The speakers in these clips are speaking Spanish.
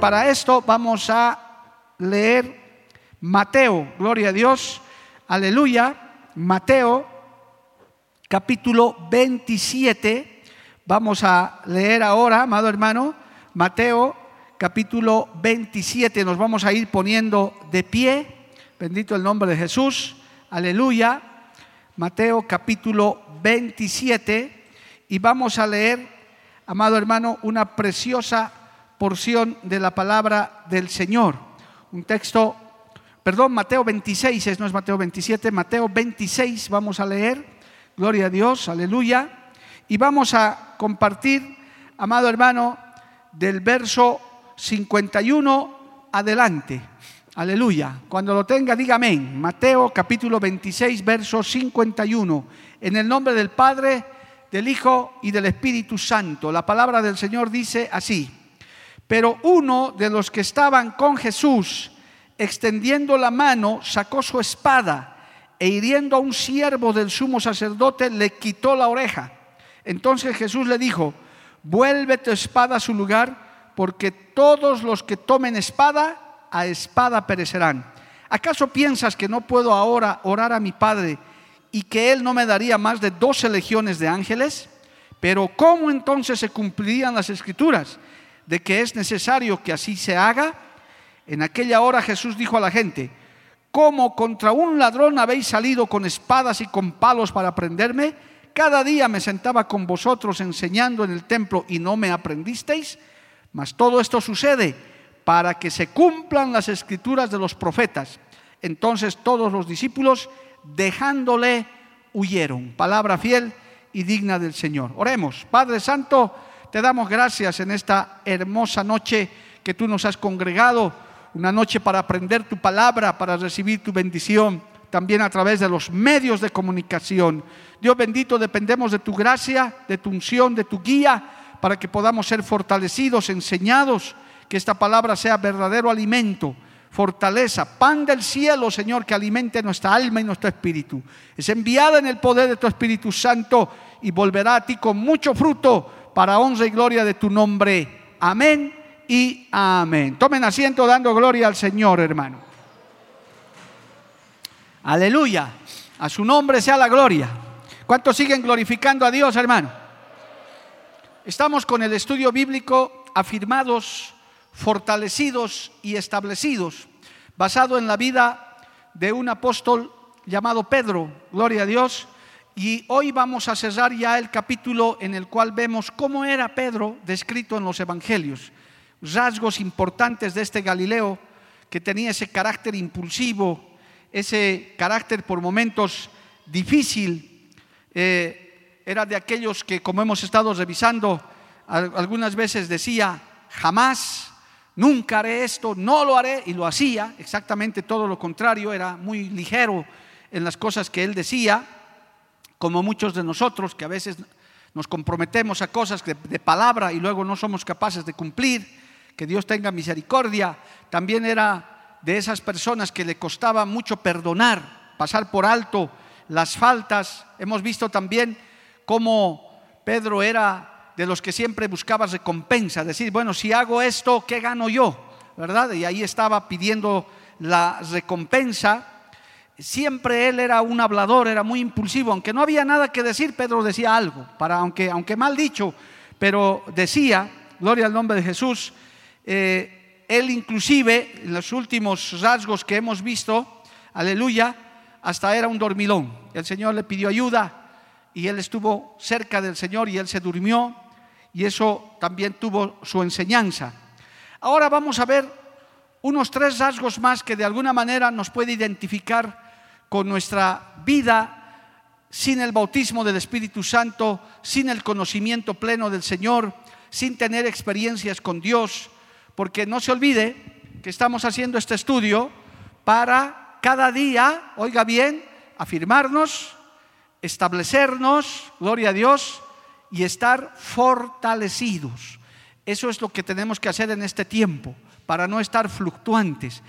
Para esto vamos a leer Mateo, gloria a Dios, aleluya, Mateo capítulo 27. Vamos a leer ahora, amado hermano, Mateo capítulo 27. Nos vamos a ir poniendo de pie. Bendito el nombre de Jesús. Aleluya. Mateo capítulo 27. Y vamos a leer, amado hermano, una preciosa porción de la palabra del Señor. Un texto, perdón, Mateo 26, no es Mateo 27, Mateo 26 vamos a leer. Gloria a Dios, aleluya. Y vamos a compartir, amado hermano, del verso 51 adelante. Aleluya. Cuando lo tenga, diga. Mateo capítulo 26, verso 51. En el nombre del Padre, del Hijo y del Espíritu Santo. La palabra del Señor dice así. Pero uno de los que estaban con Jesús, extendiendo la mano, sacó su espada e hiriendo a un siervo del sumo sacerdote, le quitó la oreja. Entonces Jesús le dijo, vuelve tu espada a su lugar, porque todos los que tomen espada, a espada perecerán. ¿Acaso piensas que no puedo ahora orar a mi Padre y que Él no me daría más de doce legiones de ángeles? Pero ¿cómo entonces se cumplirían las escrituras de que es necesario que así se haga? En aquella hora Jesús dijo a la gente, ¿cómo contra un ladrón habéis salido con espadas y con palos para prenderme? Cada día me sentaba con vosotros enseñando en el templo y no me aprendisteis. Mas todo esto sucede para que se cumplan las escrituras de los profetas. Entonces todos los discípulos, dejándole, huyeron. Palabra fiel y digna del Señor. Oremos. Padre Santo, te damos gracias en esta hermosa noche que tú nos has congregado, una noche para aprender tu palabra, para recibir tu bendición, también a través de los medios de comunicación. Dios bendito, dependemos de tu gracia, de tu unción, de tu guía, para que podamos ser fortalecidos, enseñados, que esta palabra sea verdadero alimento, fortaleza, pan del cielo, Señor, que alimente nuestra alma y nuestro espíritu. Es enviada en el poder de tu Espíritu Santo y volverá a ti con mucho fruto para honra y gloria de tu nombre. Amén y amén. Tomen asiento dando gloria al Señor, hermano. Aleluya. A su nombre sea la gloria. ¿Cuántos siguen glorificando a Dios, hermano? Estamos con el estudio bíblico afirmados, fortalecidos y establecidos, basado en la vida de un apóstol llamado Pedro, gloria a Dios. Y hoy vamos a cerrar ya el capítulo en el cual vemos cómo era Pedro descrito en los evangelios. Rasgos importantes de este Galileo que tenía ese carácter impulsivo, ese carácter por momentos difícil. Eh, era de aquellos que, como hemos estado revisando, algunas veces decía, jamás, nunca haré esto, no lo haré, y lo hacía, exactamente todo lo contrario, era muy ligero en las cosas que él decía, como muchos de nosotros que a veces nos comprometemos a cosas de, palabra y luego no somos capaces de cumplir, que Dios tenga misericordia, también era de esas personas que le costaba mucho perdonar, pasar por alto las faltas. Hemos visto también cómo Pedro era de los que siempre buscaba recompensa, decir, bueno, si hago esto, ¿qué gano yo? ¿Verdad? Y ahí estaba pidiendo la recompensa. Siempre él era un hablador, era muy impulsivo, aunque no había nada que decir, Pedro decía algo, para, aunque, mal dicho, pero decía, gloria al nombre de Jesús, eh, él inclusive, en los últimos rasgos que hemos visto, aleluya, hasta era un dormilón. El Señor le pidió ayuda y él estuvo cerca del Señor y él se durmió y eso también tuvo su enseñanza. Ahora vamos a ver unos tres rasgos más que de alguna manera nos puede identificar con nuestra vida sin el bautismo del Espíritu Santo, sin el conocimiento pleno del Señor, sin tener experiencias con Dios, porque no se olvide que estamos haciendo este estudio para cada día, oiga bien, afirmarnos, establecernos, gloria a Dios, y estar fortalecidos. Eso es lo que tenemos que hacer en este tiempo, para no estar fluctuantes.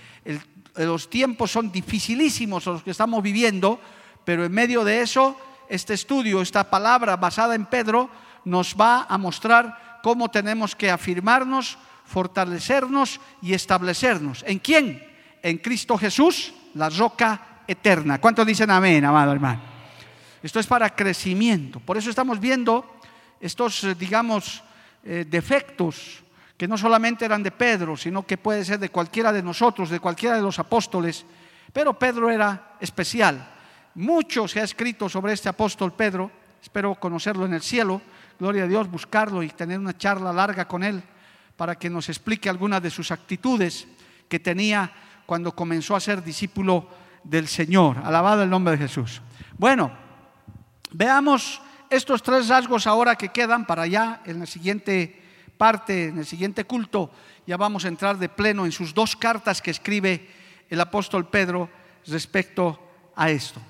Los tiempos son dificilísimos los que estamos viviendo, pero en medio de eso, este estudio, esta palabra basada en Pedro, nos va a mostrar cómo tenemos que afirmarnos, fortalecernos y establecernos. ¿En quién? En Cristo Jesús, la roca eterna. ¿Cuántos dicen amén, amado hermano? Esto es para crecimiento. Por eso estamos viendo estos, eh, digamos, eh, defectos que no solamente eran de Pedro, sino que puede ser de cualquiera de nosotros, de cualquiera de los apóstoles. Pero Pedro era especial. Mucho se ha escrito sobre este apóstol Pedro. Espero conocerlo en el cielo. Gloria a Dios, buscarlo y tener una charla larga con él para que nos explique algunas de sus actitudes que tenía cuando comenzó a ser discípulo del Señor. Alabado el nombre de Jesús. Bueno, veamos estos tres rasgos ahora que quedan para allá en la siguiente parte, en el siguiente culto. Ya vamos a entrar de pleno en sus dos cartas que escribe el apóstol Pedro respecto a esto.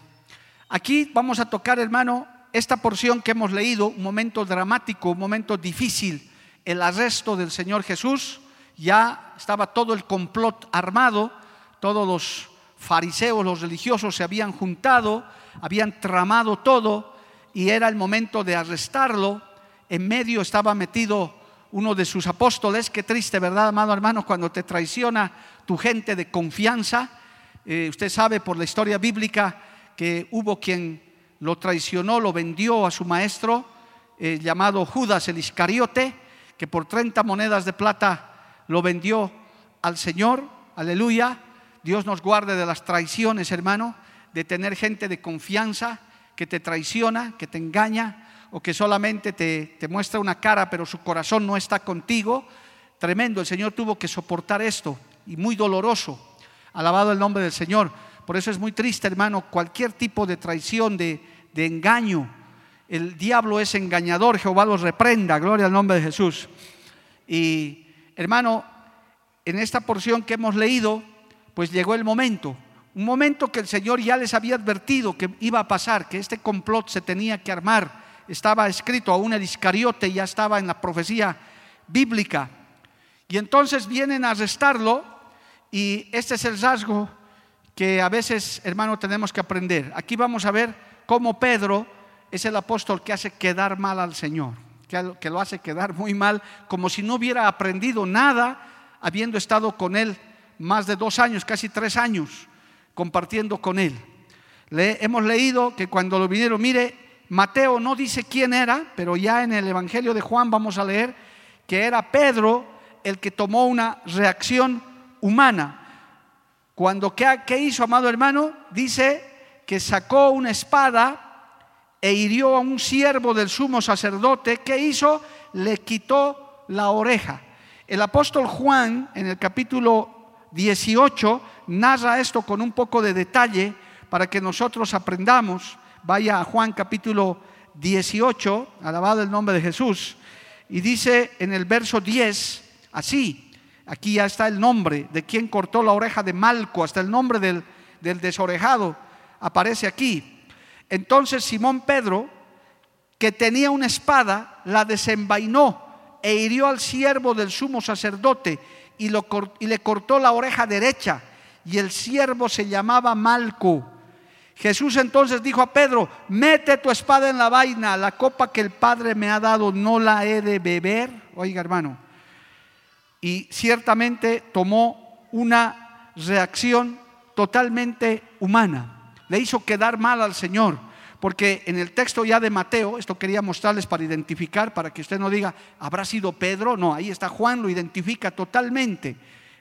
Aquí vamos a tocar, hermano, esta porción que hemos leído, un momento dramático, un momento difícil, el arresto del Señor Jesús. Ya estaba todo el complot armado, todos los fariseos, los religiosos se habían juntado, habían tramado todo y era el momento de arrestarlo. En medio estaba metido uno de sus apóstoles. Qué triste, ¿verdad, amado hermano? Cuando te traiciona tu gente de confianza. Eh, usted sabe por la historia bíblica que hubo quien lo traicionó, lo vendió a su maestro, eh, llamado Judas el Iscariote, que por 30 monedas de plata lo vendió al Señor. Aleluya. Dios nos guarde de las traiciones, hermano, de tener gente de confianza que te traiciona, que te engaña o que solamente te, muestra una cara pero su corazón no está contigo. Tremendo, el Señor tuvo que soportar esto y muy doloroso. Alabado el nombre del Señor. Por eso es muy triste, hermano, cualquier tipo de traición, de engaño. El diablo es engañador, Jehová los reprenda, gloria al nombre de Jesús. Y hermano, en esta porción que hemos leído, pues llegó el momento, un momento que el Señor ya les había advertido que iba a pasar, que este complot se tenía que armar. Estaba escrito aún el Iscariote, ya estaba en la profecía bíblica. Y entonces vienen a arrestarlo y este es el rasgo que a veces, hermano, tenemos que aprender. Aquí vamos a ver cómo Pedro es el apóstol que hace quedar mal al Señor, que lo hace quedar muy mal, como si no hubiera aprendido nada habiendo estado con él más de dos años, casi tres años, compartiendo con él. Le, hemos leído que cuando lo vinieron, mire, Mateo no dice quién era, pero ya en el Evangelio de Juan vamos a leer que era Pedro el que tomó una reacción humana. Cuando, ¿qué, qué hizo, amado hermano? Dice que sacó una espada e hirió a un siervo del sumo sacerdote. ¿Qué hizo? Le quitó la oreja. El apóstol Juan, en el capítulo 18, narra esto con un poco de detalle para que nosotros aprendamos. Vaya a Juan capítulo 18, alabado el nombre de Jesús, y dice en el verso 10, así, aquí ya está el nombre de quien cortó la oreja de Malco, hasta el nombre del, del desorejado aparece aquí. Entonces Simón Pedro, que tenía una espada, la desenvainó e hirió al siervo del sumo sacerdote y, lo, y le cortó la oreja derecha. Y el siervo se llamaba Malco. Jesús entonces dijo a Pedro, mete tu espada en la vaina, la copa que el Padre me ha dado no la he de beber. Oiga hermano, y ciertamente tomó una reacción totalmente humana le hizo quedar mal al Señor. Porque en el texto ya de Mateo, esto quería mostrarles para identificar, para que usted no diga, ¿habrá sido Pedro? No, ahí está Juan, lo identifica totalmente.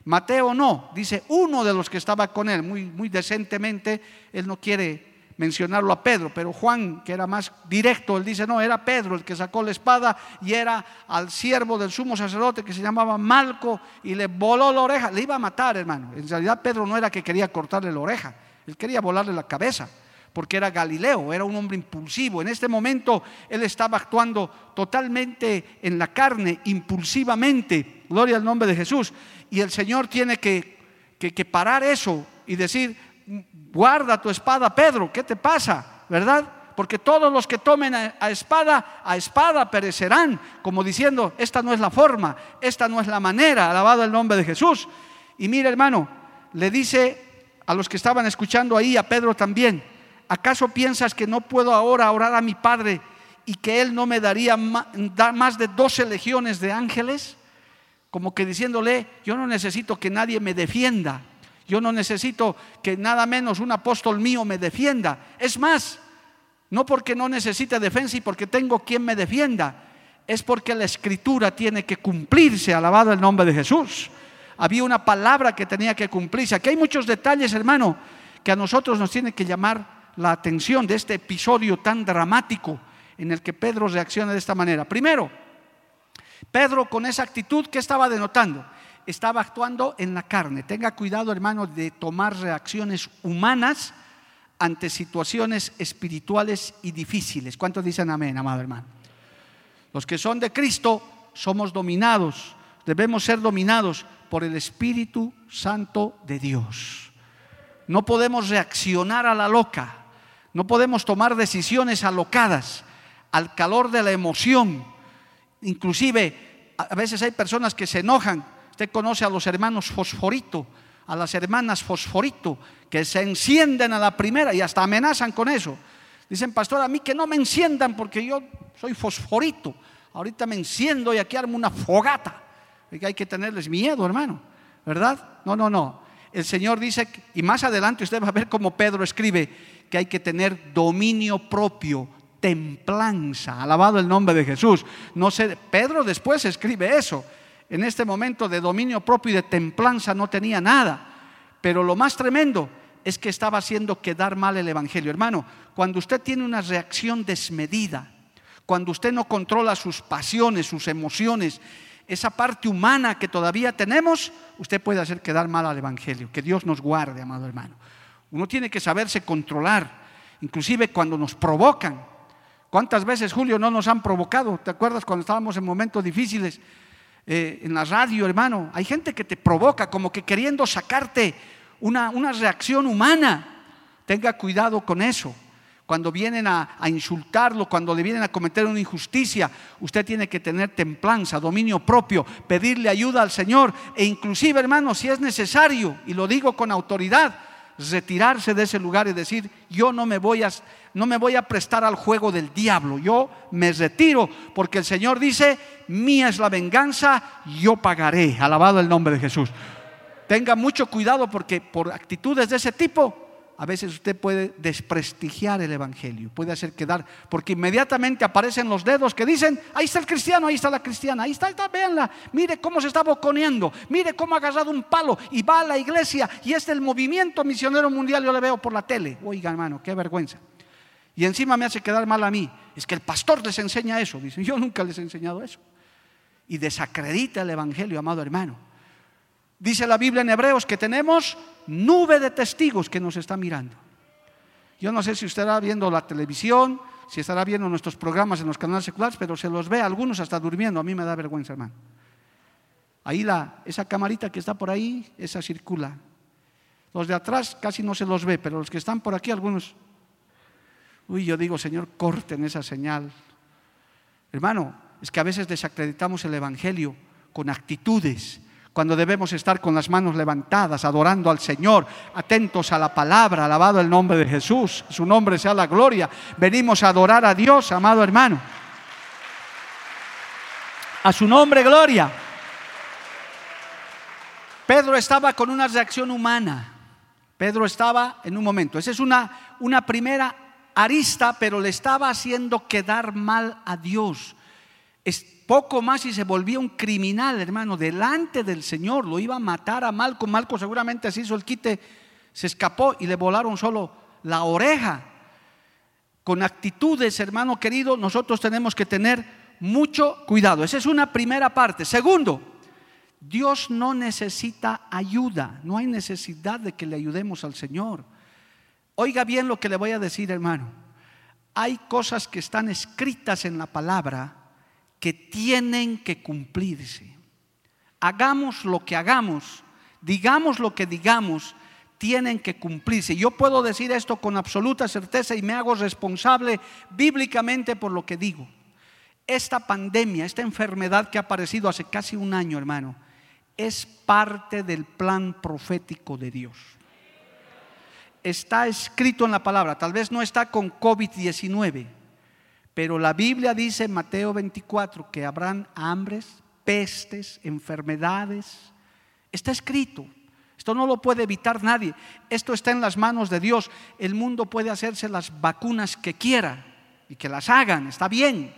Mateo no, dice uno de los que estaba con él, muy, muy decentemente, él no quiere mencionarlo a Pedro, pero Juan, que era más directo, él dice, no, era Pedro el que sacó la espada y era al siervo del sumo sacerdote que se llamaba Malco y le voló la oreja, le iba a matar, hermano. En realidad Pedro no era que quería cortarle la oreja, él quería volarle la cabeza, porque era Galileo, era un hombre impulsivo. En este momento él estaba actuando totalmente en la carne, impulsivamente, gloria al nombre de Jesús. Y el Señor tiene que, que parar eso y decir, guarda tu espada, Pedro, ¿qué te pasa? ¿Verdad? Porque todos los que tomen a, espada, a espada perecerán, como diciendo, esta no es la forma, esta no es la manera, alabado el nombre de Jesús. Y mire hermano, le dice a los que estaban escuchando ahí, a Pedro también, ¿acaso piensas que no puedo ahora orar a mi Padre y que Él no me daría más de 12 legiones de ángeles? Como que diciéndole, yo no necesito que nadie me defienda, yo no necesito que nada menos un apóstol mío me defienda. Es más, no porque no necesite defensa y porque tengo quien me defienda, es porque la escritura tiene que cumplirse, alabado el nombre de Jesús. Había una palabra que tenía que cumplirse. Aquí hay muchos detalles, hermano, que a nosotros nos tiene que llamar la atención de este episodio tan dramático en el que Pedro reacciona de esta manera. Primero, Pedro con esa actitud que estaba denotando, estaba actuando en la carne. Tenga cuidado, hermano, de tomar reacciones humanas ante situaciones espirituales y difíciles. ¿Cuántos dicen amén, amado hermano? Los que son de Cristo somos dominados, debemos ser dominados por el Espíritu Santo de Dios. No podemos reaccionar a la loca, no podemos tomar decisiones alocadas al calor de la emoción. Inclusive, a veces hay personas que se enojan Usted conoce a los hermanos fosforito, a las hermanas fosforito, que se encienden a la primera y hasta amenazan con eso. Dicen, pastor, a mí que no me enciendan porque yo soy fosforito. Ahorita me enciendo y aquí armo una fogata. Que hay que tenerles miedo, hermano. ¿Verdad? No, no, no. El Señor dice, y más adelante usted va a ver cómo Pedro escribe, que hay que tener dominio propio, templanza. Alabado el nombre de Jesús. No sé, Pedro después escribe eso en este momento de dominio propio y de templanza no tenía nada. Pero lo más tremendo es que estaba haciendo quedar mal el Evangelio. Hermano, cuando usted tiene una reacción desmedida, cuando usted no controla sus pasiones, sus emociones, esa parte humana que todavía tenemos, usted puede hacer quedar mal al Evangelio. Que Dios nos guarde, amado hermano. Uno tiene que saberse controlar, inclusive cuando nos provocan. ¿Cuántas veces, Julio, no nos han provocado? ¿Te acuerdas cuando estábamos en momentos difíciles? Eh, en la radio, hermano. Hay gente que te provoca como que queriendo sacarte una, una reacción humana. Tenga cuidado con eso. Cuando vienen a, a, insultarlo, cuando le vienen a cometer una injusticia, usted tiene que tener templanza, dominio propio, pedirle ayuda al Señor e inclusive, hermano, si es necesario, y lo digo con autoridad, retirarse de ese lugar y decir, yo no me voy a, no me voy a prestar al juego del diablo, yo me retiro porque el Señor dice, mía es la venganza, yo pagaré. Alabado el nombre de Jesús. Tenga mucho cuidado porque por actitudes de ese tipo a veces usted puede desprestigiar el Evangelio, puede hacer quedar, porque inmediatamente aparecen los dedos que dicen, ahí está el cristiano, ahí está la cristiana, ahí está, está véanla, mire cómo se está boconeando, mire cómo ha agarrado un palo y va a la iglesia y es el movimiento misionero mundial, yo le veo por la tele. Oiga hermano, qué vergüenza. Y encima me hace quedar mal a mí. Es que el pastor les enseña eso. Dicen, yo nunca les he enseñado eso. Y desacredita el Evangelio, amado hermano. Dice la Biblia en Hebreos que tenemos nube de testigos que nos está mirando. Yo no sé si usted estará viendo la televisión, si estará viendo nuestros programas en los canales seculares, pero se los ve algunos hasta durmiendo. A mí me da vergüenza, hermano. Ahí la, esa camarita que está por ahí, esa circula. Los de atrás casi no se los ve, pero los que están por aquí, algunos. Uy, yo digo, Señor, corten esa señal. Hermano, es que a veces desacreditamos el Evangelio con actitudes cuando debemos estar con las manos levantadas, adorando al Señor, atentos a la palabra, alabado el nombre de Jesús, su nombre sea la gloria. Venimos a adorar a Dios, amado hermano. A su nombre, gloria. Pedro estaba con una reacción humana. Pedro estaba en un momento. Esa es una, una primera arista, pero le estaba haciendo quedar mal a Dios. Poco más y se volvía un criminal, hermano, delante del Señor. Lo iba a matar a Malco. Malco seguramente se hizo el quite, se escapó y le volaron solo la oreja. con actitudes, hermano querido, nosotros tenemos que tener mucho cuidado. Esa es una primera parte. Segundo, Dios no necesita ayuda, no hay necesidad de que le ayudemos al Señor. Oiga bien lo que le voy a decir, hermano. Hay cosas que están escritas en la palabra que tienen que cumplirse. Hagamos lo que hagamos, digamos lo que digamos, tienen que cumplirse. Yo puedo decir esto con absoluta certeza y me hago responsable bíblicamente por lo que digo. Esta pandemia, esta enfermedad que ha aparecido hace casi un año, hermano, es parte del plan profético de Dios. Está escrito en la palabra, tal vez no está con COVID-19, pero la Biblia dice en Mateo 24 que habrán hambres, pestes, enfermedades. Está escrito. Esto no lo puede evitar nadie. Esto está en las manos de Dios. El mundo puede hacerse las vacunas que quiera y que las hagan, está bien.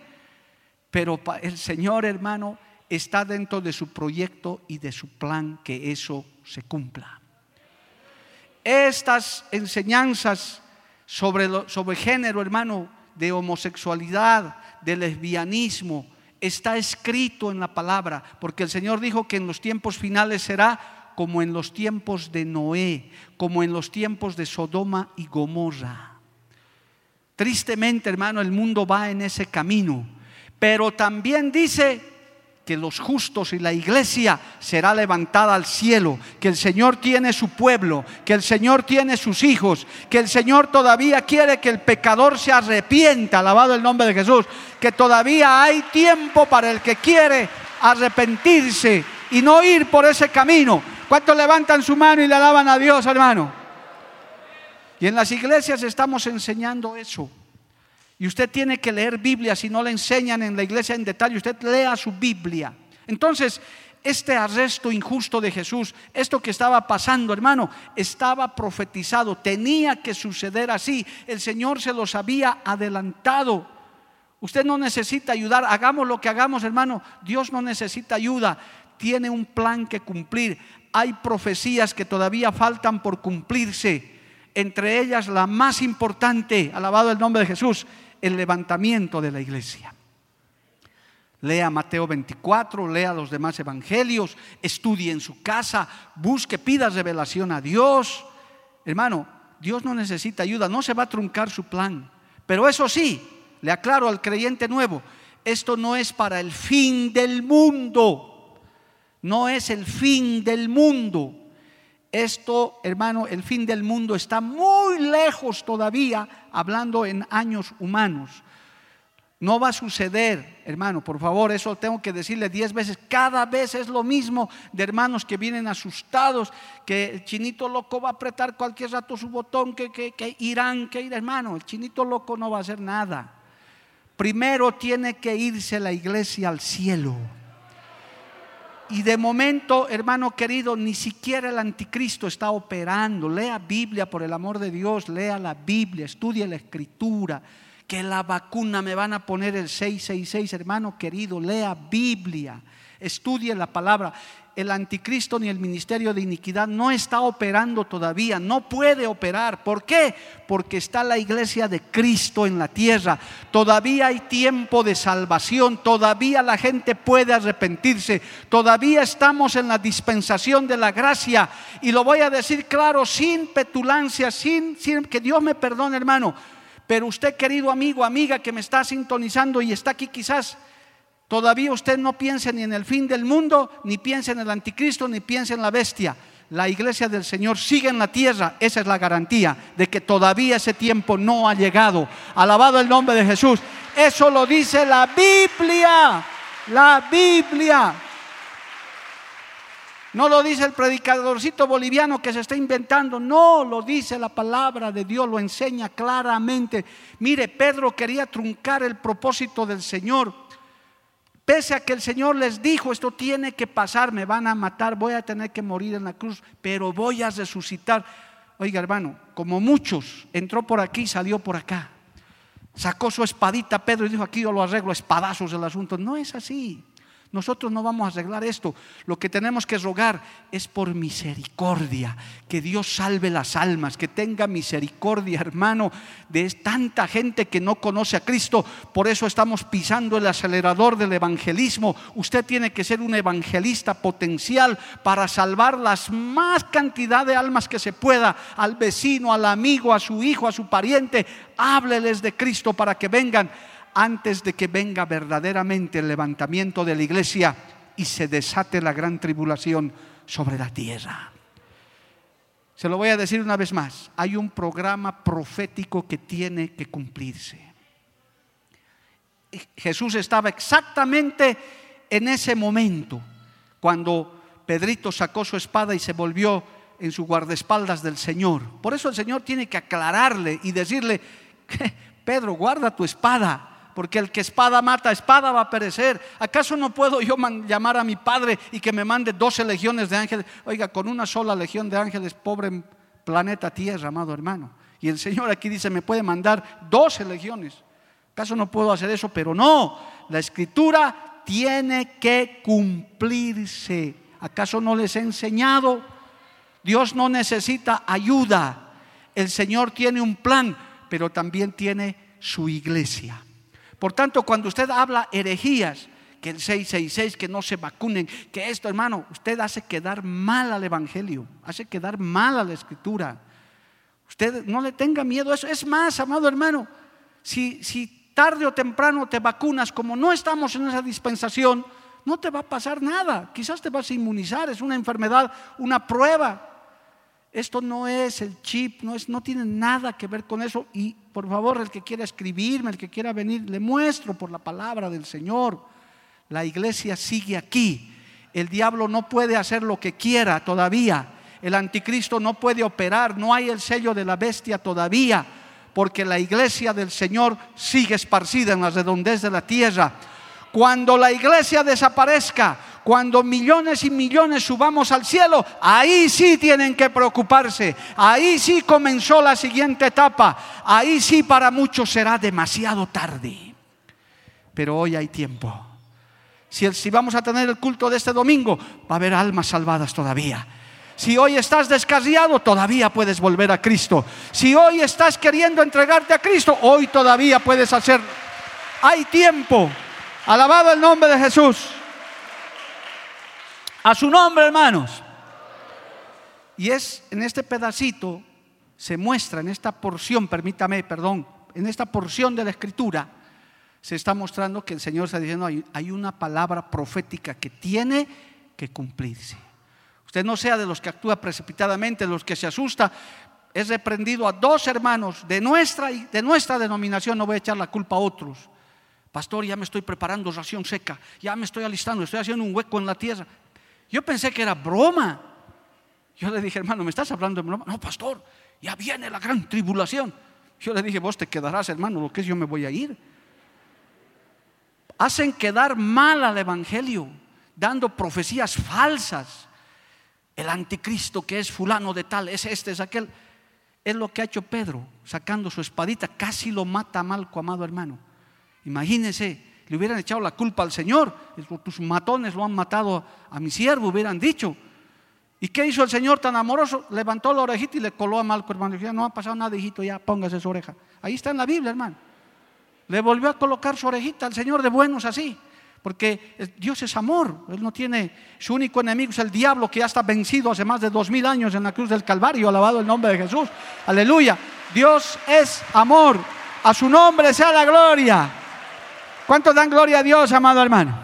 Pero el Señor, hermano, está dentro de su proyecto y de su plan que eso se cumpla. Estas enseñanzas sobre, sobre género, hermano, de homosexualidad, de lesbianismo, está escrito en la palabra, porque el Señor dijo que en los tiempos finales será como en los tiempos de Noé, como en los tiempos de Sodoma y Gomorra. Tristemente, hermano, el mundo va en ese camino, pero también dice que los justos y la iglesia será levantada al cielo, que el Señor tiene su pueblo, que el Señor tiene sus hijos, que el Señor todavía quiere que el pecador se arrepienta, alabado el nombre de Jesús, que todavía hay tiempo para el que quiere arrepentirse y no ir por ese camino, ¿Cuántos levantan su mano y le alaban a Dios, hermano? Y en las iglesias estamos enseñando eso. Y usted tiene que leer Biblia, si no le enseñan en la iglesia en detalle, usted lea su Biblia. Entonces, este arresto injusto de Jesús, esto que estaba pasando, hermano, estaba profetizado, tenía que suceder así. El Señor se los había adelantado. Usted no necesita ayudar, hagamos lo que hagamos, hermano. Dios no necesita ayuda, tiene un plan que cumplir hay profecías que todavía faltan por cumplirse. Entre ellas la más importante, alabado el nombre de Jesús, el levantamiento de la iglesia. Lea Mateo 24, lea los demás evangelios, estudie en su casa, busque, pida revelación a Dios. Hermano, Dios no necesita ayuda, no se va a truncar su plan. Pero eso sí, le aclaro al creyente nuevo, esto no es para el fin del mundo no es el fin del mundo. Esto, hermano, el fin del mundo está muy lejos todavía, hablando en años humanos. No va a suceder, hermano, por favor, eso tengo que decirle diez veces. Cada vez es lo mismo de hermanos que vienen asustados, que el chinito loco va a apretar cualquier rato su botón, que, que, que irán, que ir, hermano. El chinito loco no va a hacer nada. Primero tiene que irse la iglesia al cielo. Y de momento, hermano querido, ni siquiera el anticristo está operando. Lea Biblia, por el amor de Dios, lea la Biblia, estudie la escritura. Que la vacuna me van a poner el 666, hermano querido, lea Biblia, estudie la palabra el anticristo ni el ministerio de iniquidad no está operando todavía, no puede operar. ¿Por qué? Porque está la iglesia de Cristo en la tierra. Todavía hay tiempo de salvación, todavía la gente puede arrepentirse, todavía estamos en la dispensación de la gracia. Y lo voy a decir claro, sin petulancia, sin, que Dios me perdone hermano. Pero usted querido amigo, amiga que me está sintonizando y está aquí quizás Todavía usted no piensa ni en el fin del mundo, ni piensa en el anticristo, ni piensa en la bestia. La iglesia del Señor sigue en la tierra. Esa es la garantía de que todavía ese tiempo no ha llegado. Alabado el nombre de Jesús. Eso lo dice la Biblia. La Biblia. No lo dice el predicadorcito boliviano que se está inventando, no, lo dice la palabra de Dios, lo enseña claramente. Mire, Pedro quería truncar el propósito del Señor Pese a que el Señor les dijo, esto tiene que pasar, me van a matar, voy a tener que morir en la cruz, pero voy a resucitar. Oiga, hermano, como muchos, entró por aquí, salió por acá. Sacó su espadita Pedro y dijo, aquí yo lo arreglo, espadazos el asunto. No es así. Nosotros no vamos a arreglar esto. Lo que tenemos que rogar es por misericordia, que Dios salve las almas, que tenga misericordia, hermano, de tanta gente que no conoce a Cristo. Por eso estamos pisando el acelerador del evangelismo. Usted tiene que ser un evangelista potencial para salvar las más cantidad de almas que se pueda, al vecino, al amigo, a su hijo, a su pariente. Hábleles de Cristo para que vengan antes de que venga verdaderamente el levantamiento de la iglesia y se desate la gran tribulación sobre la tierra. Se lo voy a decir una vez más, hay un programa profético que tiene que cumplirse. Jesús estaba exactamente en ese momento cuando Pedrito sacó su espada y se volvió en su guardaespaldas del Señor. Por eso el Señor tiene que aclararle y decirle, Pedro, guarda tu espada porque el que espada mata, espada va a perecer. ¿Acaso no puedo yo llamar a mi padre y que me mande doce legiones de ángeles? Oiga, con una sola legión de ángeles, pobre planeta Tierra, amado hermano. Y el Señor aquí dice, me puede mandar doce legiones. ¿Acaso no puedo hacer eso? Pero no, la escritura tiene que cumplirse. ¿Acaso no les he enseñado? Dios no necesita ayuda. El Señor tiene un plan, pero también tiene su iglesia. Por tanto, cuando usted habla herejías, que el 666, que no se vacunen, que esto, hermano, usted hace quedar mal al Evangelio, hace quedar mal a la Escritura. Usted no le tenga miedo a eso. Es más, amado hermano, si, si tarde o temprano te vacunas, como no estamos en esa dispensación, no te va a pasar nada. Quizás te vas a inmunizar, es una enfermedad, una prueba. Esto no es el chip, no, es, no tiene nada que ver con eso. Y por favor, el que quiera escribirme, el que quiera venir, le muestro por la palabra del Señor. La iglesia sigue aquí. El diablo no puede hacer lo que quiera todavía. El anticristo no puede operar. No hay el sello de la bestia todavía. Porque la iglesia del Señor sigue esparcida en la redondez de la tierra. Cuando la iglesia desaparezca, cuando millones y millones subamos al cielo, ahí sí tienen que preocuparse. Ahí sí comenzó la siguiente etapa. Ahí sí para muchos será demasiado tarde. Pero hoy hay tiempo. Si, vamos a tener el culto de este domingo, va a haber almas salvadas todavía. Si hoy estás descarriado, todavía puedes volver a Cristo. Si hoy estás queriendo entregarte a Cristo, hoy todavía puedes hacer. Hay tiempo. Alabado el nombre de Jesús. A su nombre, hermanos. Y es en este pedacito, se muestra en esta porción, permítame, perdón, en esta porción de la escritura, se está mostrando que el Señor está diciendo, hay, una palabra profética que tiene que cumplirse. Usted no sea de los que actúa precipitadamente, de los que se asusta. He reprendido a dos hermanos de nuestra, de nuestra denominación, no voy a echar la culpa a otros. Pastor, ya me estoy preparando ración seca, ya me estoy alistando, estoy haciendo un hueco en la tierra. Yo pensé que era broma. Yo le dije, hermano, ¿me estás hablando de broma? No, pastor, ya viene la gran tribulación. Yo le dije, vos te quedarás, hermano, lo que es yo me voy a ir. Hacen quedar mal al Evangelio, dando profecías falsas. El anticristo que es fulano de tal, es este, es aquel. Es lo que ha hecho Pedro, sacando su espadita, casi lo mata a Malco, amado hermano. Imagínense, le hubieran echado la culpa al Señor. Tus matones lo han matado a mi siervo, hubieran dicho. ¿Y qué hizo el Señor tan amoroso? Levantó la orejita y le coló a Malco, hermano. Ya no ha pasado nada, hijito, ya póngase su oreja. Ahí está en la Biblia, hermano. Le volvió a colocar su orejita al Señor de buenos así. Porque Dios es amor. Él no tiene, su único enemigo es el diablo que ya está vencido hace más de dos mil años en la cruz del Calvario. Alabado el nombre de Jesús. Aleluya. Dios es amor. A su nombre sea la gloria. ¿Cuántos dan gloria a Dios, amado hermano?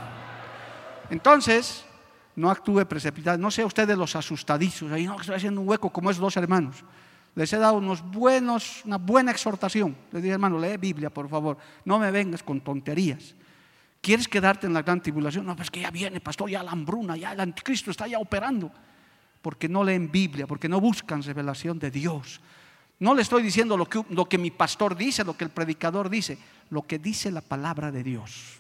Entonces, no actúe precipitado. No sea usted de los asustadizos. Ahí no, estoy haciendo un hueco como esos dos hermanos. Les he dado unos buenos, una buena exhortación. Les dije, hermano, lee Biblia, por favor. No me vengas con tonterías. ¿Quieres quedarte en la gran tribulación? No, pues que ya viene, pastor, ya la hambruna, ya el anticristo está ya operando. Porque no leen Biblia, porque no buscan revelación de Dios. No le estoy diciendo lo que, lo que mi pastor dice, lo que el predicador dice, lo que dice la palabra de Dios.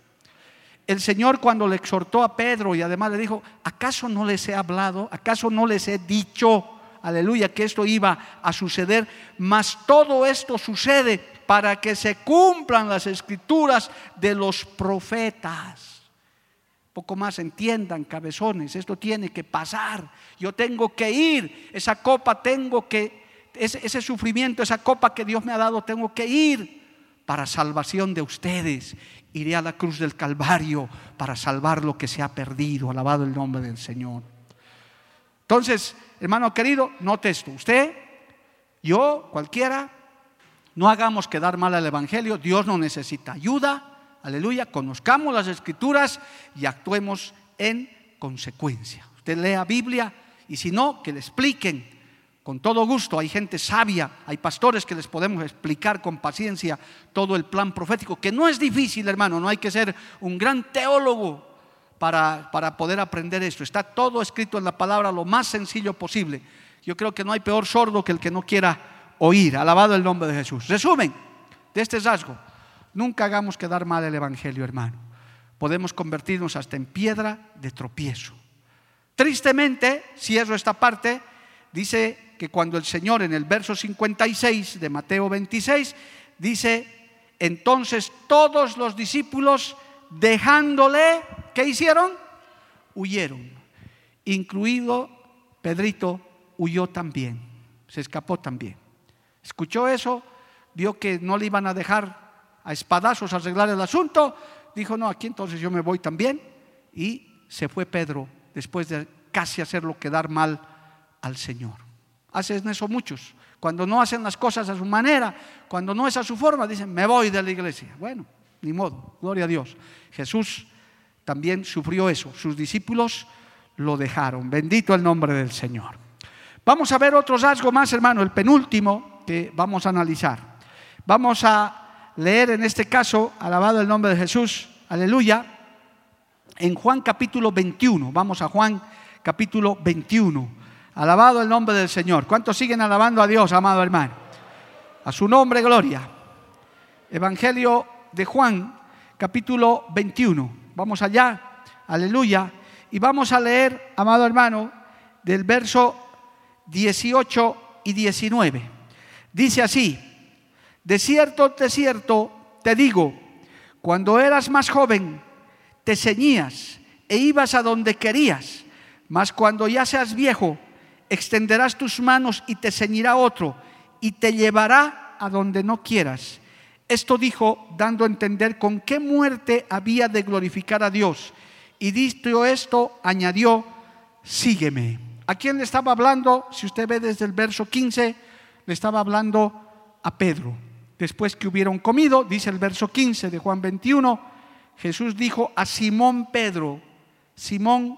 El Señor cuando le exhortó a Pedro y además le dijo, ¿acaso no les he hablado? ¿Acaso no les he dicho, aleluya, que esto iba a suceder? Mas todo esto sucede para que se cumplan las escrituras de los profetas. Poco más entiendan, cabezones, esto tiene que pasar. Yo tengo que ir, esa copa tengo que, ese, ese sufrimiento, esa copa que Dios me ha dado, tengo que ir para salvación de ustedes. Iré a la cruz del Calvario para salvar lo que se ha perdido. Alabado el nombre del Señor. Entonces, hermano querido, note esto. Usted, yo, cualquiera, no hagamos quedar mal al Evangelio. Dios no necesita ayuda. Aleluya. Conozcamos las escrituras y actuemos en consecuencia. Usted lea Biblia y si no, que le expliquen con todo gusto. Hay gente sabia, hay pastores que les podemos explicar con paciencia todo el plan profético, que no es difícil, hermano. No hay que ser un gran teólogo para, para poder aprender esto. Está todo escrito en la palabra lo más sencillo posible. Yo creo que no hay peor sordo que el que no quiera oír. Alabado el nombre de Jesús. Resumen de este rasgo. Nunca hagamos quedar mal el Evangelio, hermano. Podemos convertirnos hasta en piedra de tropiezo. Tristemente, cierro esta parte, dice que cuando el Señor en el verso 56 de Mateo 26 dice, entonces todos los discípulos dejándole, ¿qué hicieron? Huyeron, incluido Pedrito huyó también, se escapó también. Escuchó eso, vio que no le iban a dejar a espadazos arreglar el asunto, dijo, no, aquí entonces yo me voy también. Y se fue Pedro después de casi hacerlo quedar mal al Señor. Hacen eso muchos. Cuando no hacen las cosas a su manera, cuando no es a su forma, dicen, me voy de la iglesia. Bueno, ni modo, gloria a Dios. Jesús también sufrió eso. Sus discípulos lo dejaron. Bendito el nombre del Señor. Vamos a ver otro rasgo más, hermano, el penúltimo que vamos a analizar. Vamos a leer en este caso, alabado el nombre de Jesús, aleluya, en Juan capítulo 21. Vamos a Juan capítulo 21. Alabado el nombre del Señor. ¿Cuántos siguen alabando a Dios, amado hermano? A su nombre, gloria. Evangelio de Juan, capítulo 21. Vamos allá, aleluya. Y vamos a leer, amado hermano, del verso 18 y 19. Dice así, de cierto, de cierto, te digo, cuando eras más joven, te ceñías e ibas a donde querías, mas cuando ya seas viejo, extenderás tus manos y te ceñirá otro y te llevará a donde no quieras. Esto dijo dando a entender con qué muerte había de glorificar a Dios. Y dicho esto, añadió, sígueme. ¿A quién le estaba hablando? Si usted ve desde el verso 15, le estaba hablando a Pedro. Después que hubieron comido, dice el verso 15 de Juan 21, Jesús dijo a Simón Pedro, Simón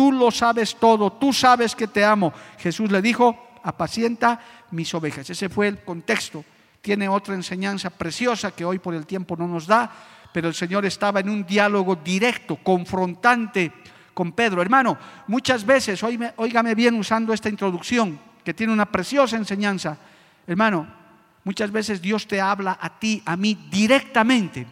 tú lo sabes todo, tú sabes que te amo. Jesús le dijo, apacienta mis ovejas. Ese fue el contexto. Tiene otra enseñanza preciosa que hoy por el tiempo no nos da, pero el Señor estaba en un diálogo directo, confrontante con Pedro. Hermano, muchas veces, óigame bien usando esta introducción, que tiene una preciosa enseñanza. Hermano, muchas veces Dios te habla a ti, a mí, directamente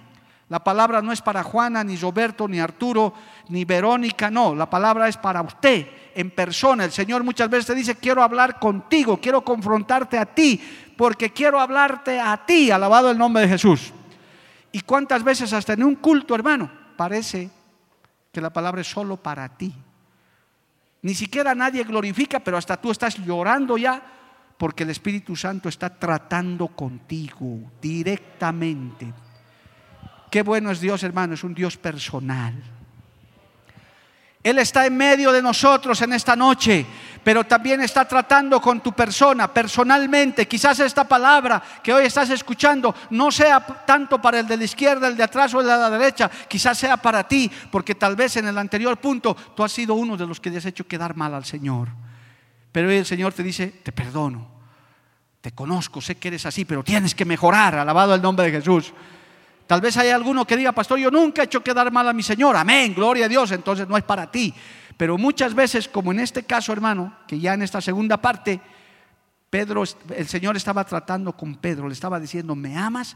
la palabra no es para Juana, ni Roberto, ni Arturo, ni Verónica, no. La palabra es para usted, en persona. El Señor muchas veces te dice, quiero hablar contigo, quiero confrontarte a ti, porque quiero hablarte a ti, alabado el nombre de Jesús. ¿Y cuántas veces hasta en un culto, hermano, parece que la palabra es solo para ti? Ni siquiera nadie glorifica, pero hasta tú estás llorando ya porque el Espíritu Santo está tratando contigo directamente. Qué bueno es Dios, hermano, es un Dios personal. Él está en medio de nosotros en esta noche, pero también está tratando con tu persona personalmente. Quizás esta palabra que hoy estás escuchando no sea tanto para el de la izquierda, el de atrás o el de la derecha, quizás sea para ti, porque tal vez en el anterior punto tú has sido uno de los que le has hecho quedar mal al Señor. Pero hoy el Señor te dice, te perdono, te conozco, sé que eres así, pero tienes que mejorar, alabado el nombre de Jesús. Tal vez hay alguno que diga, pastor, yo nunca he hecho quedar mal a mi Señor. Amén, gloria a Dios. Entonces no es para ti. Pero muchas veces, como en este caso, hermano, que ya en esta segunda parte, Pedro, el Señor estaba tratando con Pedro, le estaba diciendo, ¿me amas?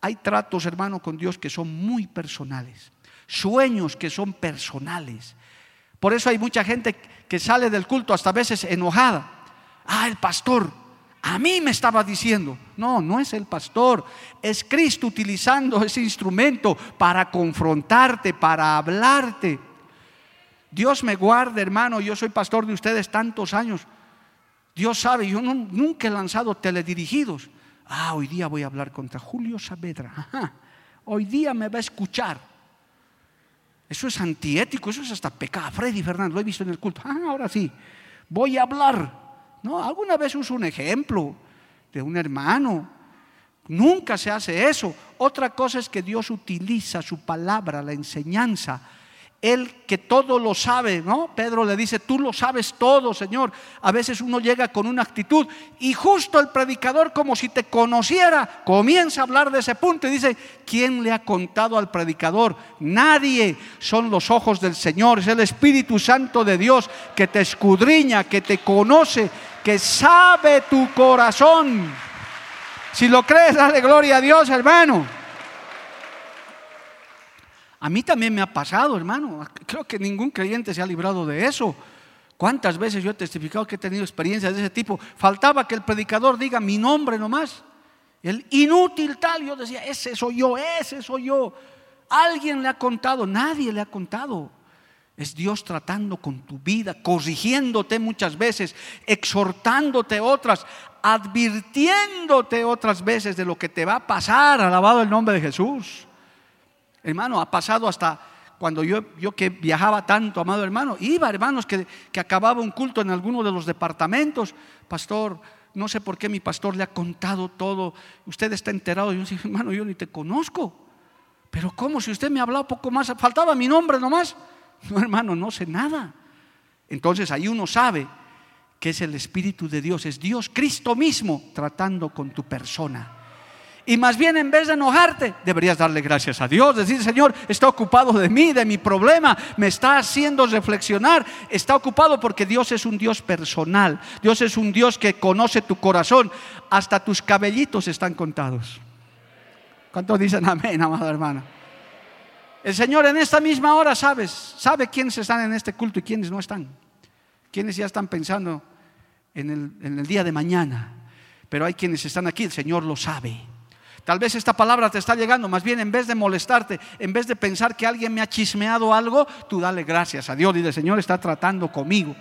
Hay tratos, hermano, con Dios que son muy personales, sueños que son personales. Por eso hay mucha gente que sale del culto hasta veces enojada. Ah, el pastor, a mí me estaba diciendo. No, no es el pastor, es Cristo utilizando ese instrumento para confrontarte, para hablarte. Dios me guarde, hermano, yo soy pastor de ustedes tantos años. Dios sabe, yo nunca he lanzado teledirigidos. Ah, hoy día voy a hablar contra Julio Saavedra. Hoy día me va a escuchar. Eso es antiético, eso es hasta pecado. Freddy Fernández, lo he visto en el culto. Ah, ahora sí, voy a hablar. No, alguna vez uso un ejemplo de un hermano. Nunca se hace eso. Otra cosa es que Dios utiliza su palabra, la enseñanza, él que todo lo sabe, ¿no? Pedro le dice, tú lo sabes todo, Señor. A veces uno llega con una actitud y justo el predicador, como si te conociera, comienza a hablar de ese punto y dice, ¿quién le ha contado al predicador? Nadie. Son los ojos del Señor, es el Espíritu Santo de Dios que te escudriña, que te conoce, que sabe tu corazón. Si lo crees, dale gloria a Dios, hermano. A mí también me ha pasado, hermano. Creo que ningún creyente se ha librado de eso. ¿Cuántas veces yo he testificado que he tenido experiencias de ese tipo? Faltaba que el predicador diga mi nombre nomás. El inútil tal, yo decía, ese soy yo, ese soy yo. Alguien le ha contado, nadie le ha contado. Es Dios tratando con tu vida, corrigiéndote muchas veces, exhortándote otras, advirtiéndote otras veces de lo que te va a pasar. Alabado el nombre de Jesús. Hermano, ha pasado hasta cuando yo, yo que viajaba tanto, amado hermano, iba, hermanos, que, que acababa un culto en alguno de los departamentos. Pastor, no sé por qué mi pastor le ha contado todo. Usted está enterado. Yo decía, hermano, yo ni te conozco. Pero ¿cómo? Si usted me ha hablado poco más, faltaba mi nombre nomás. No, hermano, no sé nada. Entonces ahí uno sabe que es el Espíritu de Dios, es Dios Cristo mismo tratando con tu persona. Y más bien en vez de enojarte, deberías darle gracias a Dios, decir, Señor, está ocupado de mí, de mi problema, me está haciendo reflexionar, está ocupado porque Dios es un Dios personal, Dios es un Dios que conoce tu corazón, hasta tus cabellitos están contados. ¿Cuántos dicen amén, amado hermano? El Señor en esta misma hora sabes, sabe quiénes están en este culto y quiénes no están, quiénes ya están pensando en el, día de mañana, pero hay quienes están aquí, el Señor lo sabe. Tal vez esta palabra te está llegando, más bien en vez de molestarte, en vez de pensar que alguien me ha chismeado algo, tú dale gracias a Dios. Dile, Señor está tratando conmigo.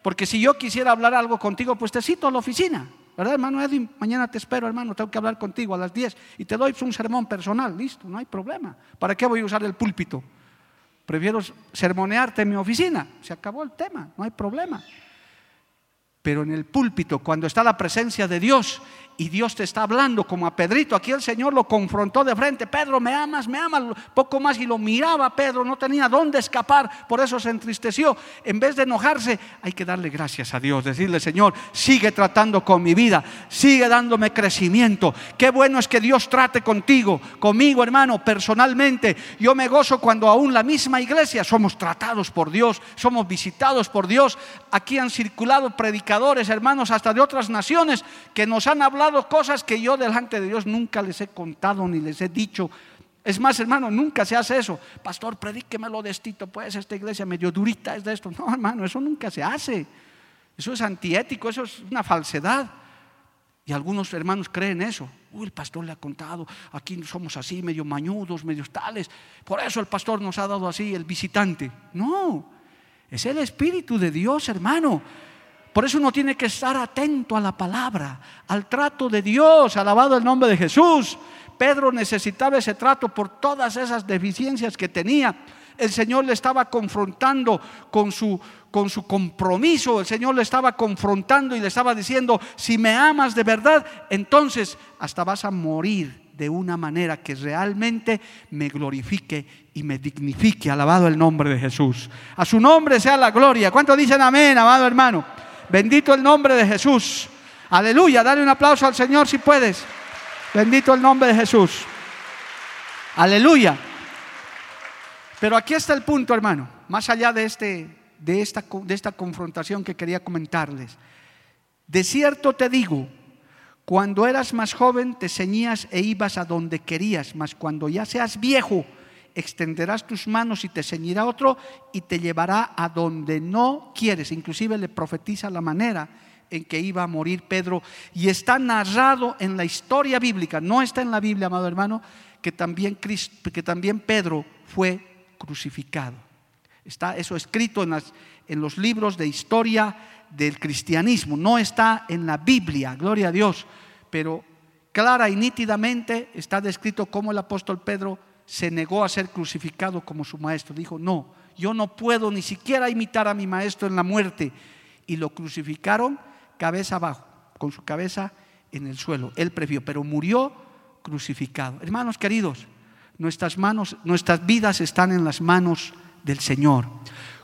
Porque si yo quisiera hablar algo contigo, pues te cito a la oficina. ¿Verdad, hermano Edwin? Mañana te espero, hermano. Tengo que hablar contigo a las 10 y te doy un sermón personal. Listo, no hay problema. ¿Para qué voy a usar el púlpito? Prefiero sermonearte en mi oficina. Se acabó el tema, no hay problema. Pero en el púlpito, cuando está la presencia de Dios y Dios te está hablando como a Pedrito, aquí el Señor lo confrontó de frente, Pedro, me amas, me amas, poco más. Y lo miraba Pedro, no tenía dónde escapar, por eso se entristeció. En vez de enojarse, hay que darle gracias a Dios, decirle, Señor, sigue tratando con mi vida, sigue dándome crecimiento. Qué bueno es que Dios trate contigo, conmigo, hermano, personalmente. Yo me gozo cuando aún la misma iglesia somos tratados por Dios, somos visitados por Dios. Aquí han circulado predicadores, hermanos, hasta de otras naciones que nos han hablado cosas que yo delante de Dios nunca les he contado ni les he dicho. Es más, hermano, nunca se hace eso. Pastor, predíquemelo de Tito, pues esta iglesia medio durita es de esto. No, hermano, eso nunca se hace. Eso es antiético, eso es una falsedad. Y algunos hermanos creen eso. Uy, el pastor le ha contado, aquí somos así, medio mañudos, medio tales. Por eso el pastor nos ha dado así, el visitante. No, es el Espíritu de Dios, hermano. Por eso uno tiene que estar atento a la palabra, al trato de Dios, alabado el nombre de Jesús. Pedro necesitaba ese trato por todas esas deficiencias que tenía. El Señor le estaba confrontando con su, con su compromiso, el Señor le estaba confrontando y le estaba diciendo, si me amas de verdad, entonces hasta vas a morir de una manera que realmente me glorifique y me dignifique. Alabado el nombre de Jesús. A su nombre sea la gloria. ¿Cuántos dicen amén, amado hermano? Bendito el nombre de Jesús. Aleluya. Dale un aplauso al Señor si puedes. Bendito el nombre de Jesús. Aleluya. Pero aquí está el punto, hermano. Más allá de este, de esta, de esta confrontación que quería comentarles. De cierto te digo, cuando eras más joven te ceñías e ibas a donde querías, mas cuando ya seas viejo, extenderás tus manos y te ceñirá otro y te llevará a donde no quieres. Inclusive le profetiza la manera en que iba a morir Pedro y está narrado en la historia bíblica, no está en la Biblia, amado hermano, que también, que también Pedro fue crucificado. Está eso escrito en, en los libros de historia del cristianismo, no está en la Biblia, gloria a Dios, pero clara y nítidamente está descrito cómo el apóstol Pedro se negó a ser crucificado como su maestro. Dijo, no, yo no puedo ni siquiera imitar a mi maestro en la muerte. Y lo crucificaron cabeza abajo, con su cabeza en el suelo. Él prefirió, pero murió crucificado. Hermanos queridos, nuestras manos, nuestras vidas están en las manos del Señor.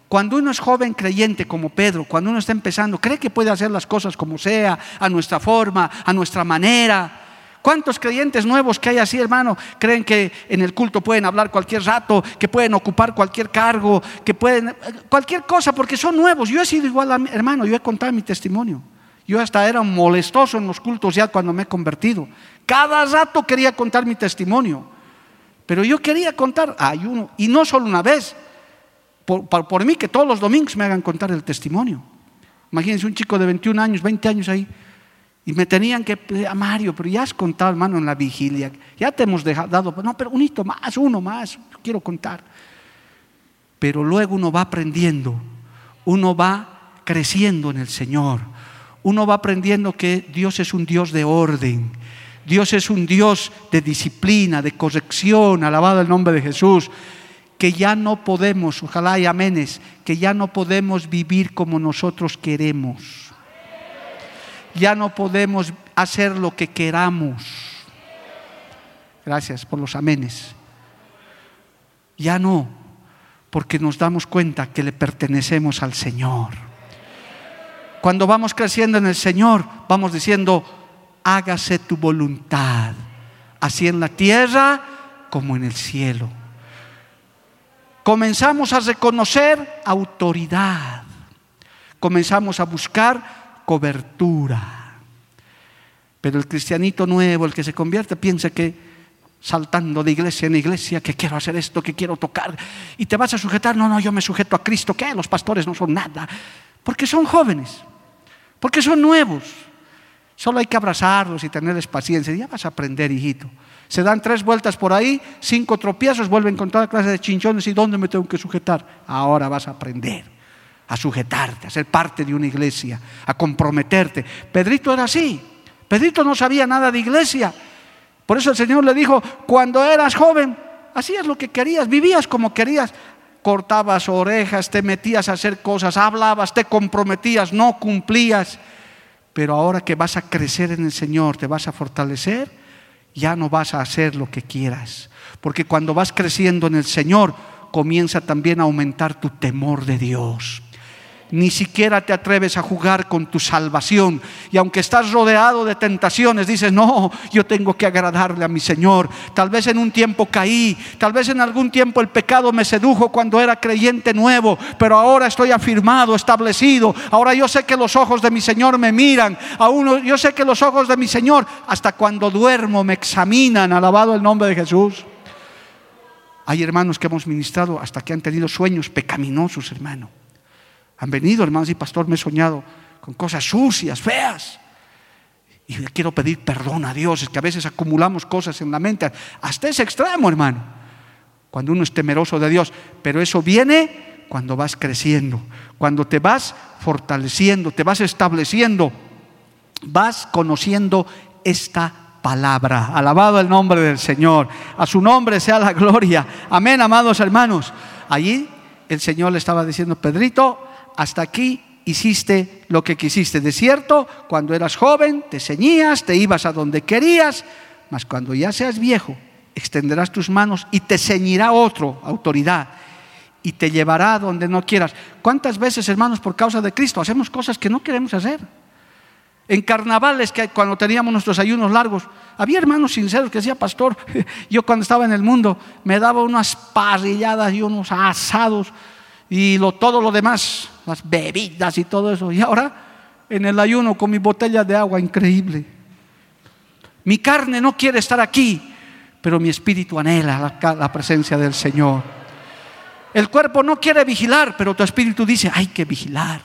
Cuando uno es joven creyente como Pedro, cuando uno está empezando, cree que puede hacer las cosas como sea, a nuestra forma, a nuestra manera. ¿Cuántos creyentes nuevos que hay así, hermano, creen que en el culto pueden hablar cualquier rato, que pueden ocupar cualquier cargo, que pueden cualquier cosa, porque son nuevos? Yo he sido igual, hermano, yo he contado mi testimonio. Yo hasta era molestoso en los cultos ya cuando me he convertido. Cada rato quería contar mi testimonio. Pero yo quería contar, hay uno, y no solo una vez, por, mí que todos los domingos me hagan contar el testimonio. Imagínense un chico de 21 años, 20 años ahí, y me tenían que, a Mario, pero ya has contado, hermano, en la vigilia, ya te hemos dejado, no, pero un hito más, uno más, quiero contar. Pero luego uno va aprendiendo, uno va creciendo en el Señor, uno va aprendiendo que Dios es un Dios de orden, Dios es un Dios de disciplina, de corrección, alabado el nombre de Jesús que ya no podemos, ojalá y amenes, que ya no podemos vivir como nosotros queremos. Ya no podemos hacer lo que queramos. Gracias por los amenes. Ya no, porque nos damos cuenta que le pertenecemos al Señor. Cuando vamos creciendo en el Señor, vamos diciendo, hágase tu voluntad, así en la tierra como en el cielo comenzamos a reconocer autoridad, comenzamos a buscar cobertura. Pero el cristianito nuevo, el que se convierte, piensa que saltando de iglesia en iglesia, que quiero hacer esto, que quiero tocar, y te vas a sujetar, no, no, yo me sujeto a Cristo, que los pastores no son nada, porque son jóvenes, porque son nuevos. Solo hay que abrazarlos y tenerles paciencia, ya vas a aprender, hijito. Se dan tres vueltas por ahí, cinco tropiezos, vuelven con toda clase de chinchones y ¿dónde me tengo que sujetar? Ahora vas a aprender a sujetarte, a ser parte de una iglesia, a comprometerte. Pedrito era así. Pedrito no sabía nada de iglesia. Por eso el Señor le dijo, cuando eras joven, hacías lo que querías, vivías como querías, cortabas orejas, te metías a hacer cosas, hablabas, te comprometías, no cumplías. Pero ahora que vas a crecer en el Señor, te vas a fortalecer, ya no vas a hacer lo que quieras. Porque cuando vas creciendo en el Señor, comienza también a aumentar tu temor de Dios ni siquiera te atreves a jugar con tu salvación. Y aunque estás rodeado de tentaciones, dices, no, yo tengo que agradarle a mi Señor. Tal vez en un tiempo caí, tal vez en algún tiempo el pecado me sedujo cuando era creyente nuevo, pero ahora estoy afirmado, establecido. Ahora yo sé que los ojos de mi Señor me miran. Aún yo sé que los ojos de mi Señor, hasta cuando duermo, me examinan. Alabado el nombre de Jesús. Hay hermanos que hemos ministrado hasta que han tenido sueños pecaminosos, hermano. Han venido, hermanos y pastor, me he soñado con cosas sucias, feas. Y quiero pedir perdón a Dios, es que a veces acumulamos cosas en la mente, hasta ese extremo, hermano, cuando uno es temeroso de Dios. Pero eso viene cuando vas creciendo, cuando te vas fortaleciendo, te vas estableciendo, vas conociendo esta palabra. Alabado el nombre del Señor. A su nombre sea la gloria. Amén, amados hermanos. Allí el Señor le estaba diciendo, Pedrito, hasta aquí hiciste lo que quisiste. De cierto, cuando eras joven, te ceñías, te ibas a donde querías, mas cuando ya seas viejo, extenderás tus manos y te ceñirá otro, autoridad, y te llevará a donde no quieras. ¿Cuántas veces, hermanos, por causa de Cristo, hacemos cosas que no queremos hacer? En carnavales, que cuando teníamos nuestros ayunos largos, había hermanos sinceros que decía, pastor, yo cuando estaba en el mundo me daba unas parrilladas y unos asados y lo, todo lo demás, las bebidas y todo eso. Y ahora en el ayuno con mi botella de agua, increíble. Mi carne no quiere estar aquí, pero mi espíritu anhela la, la presencia del Señor. El cuerpo no quiere vigilar, pero tu espíritu dice, hay que vigilar.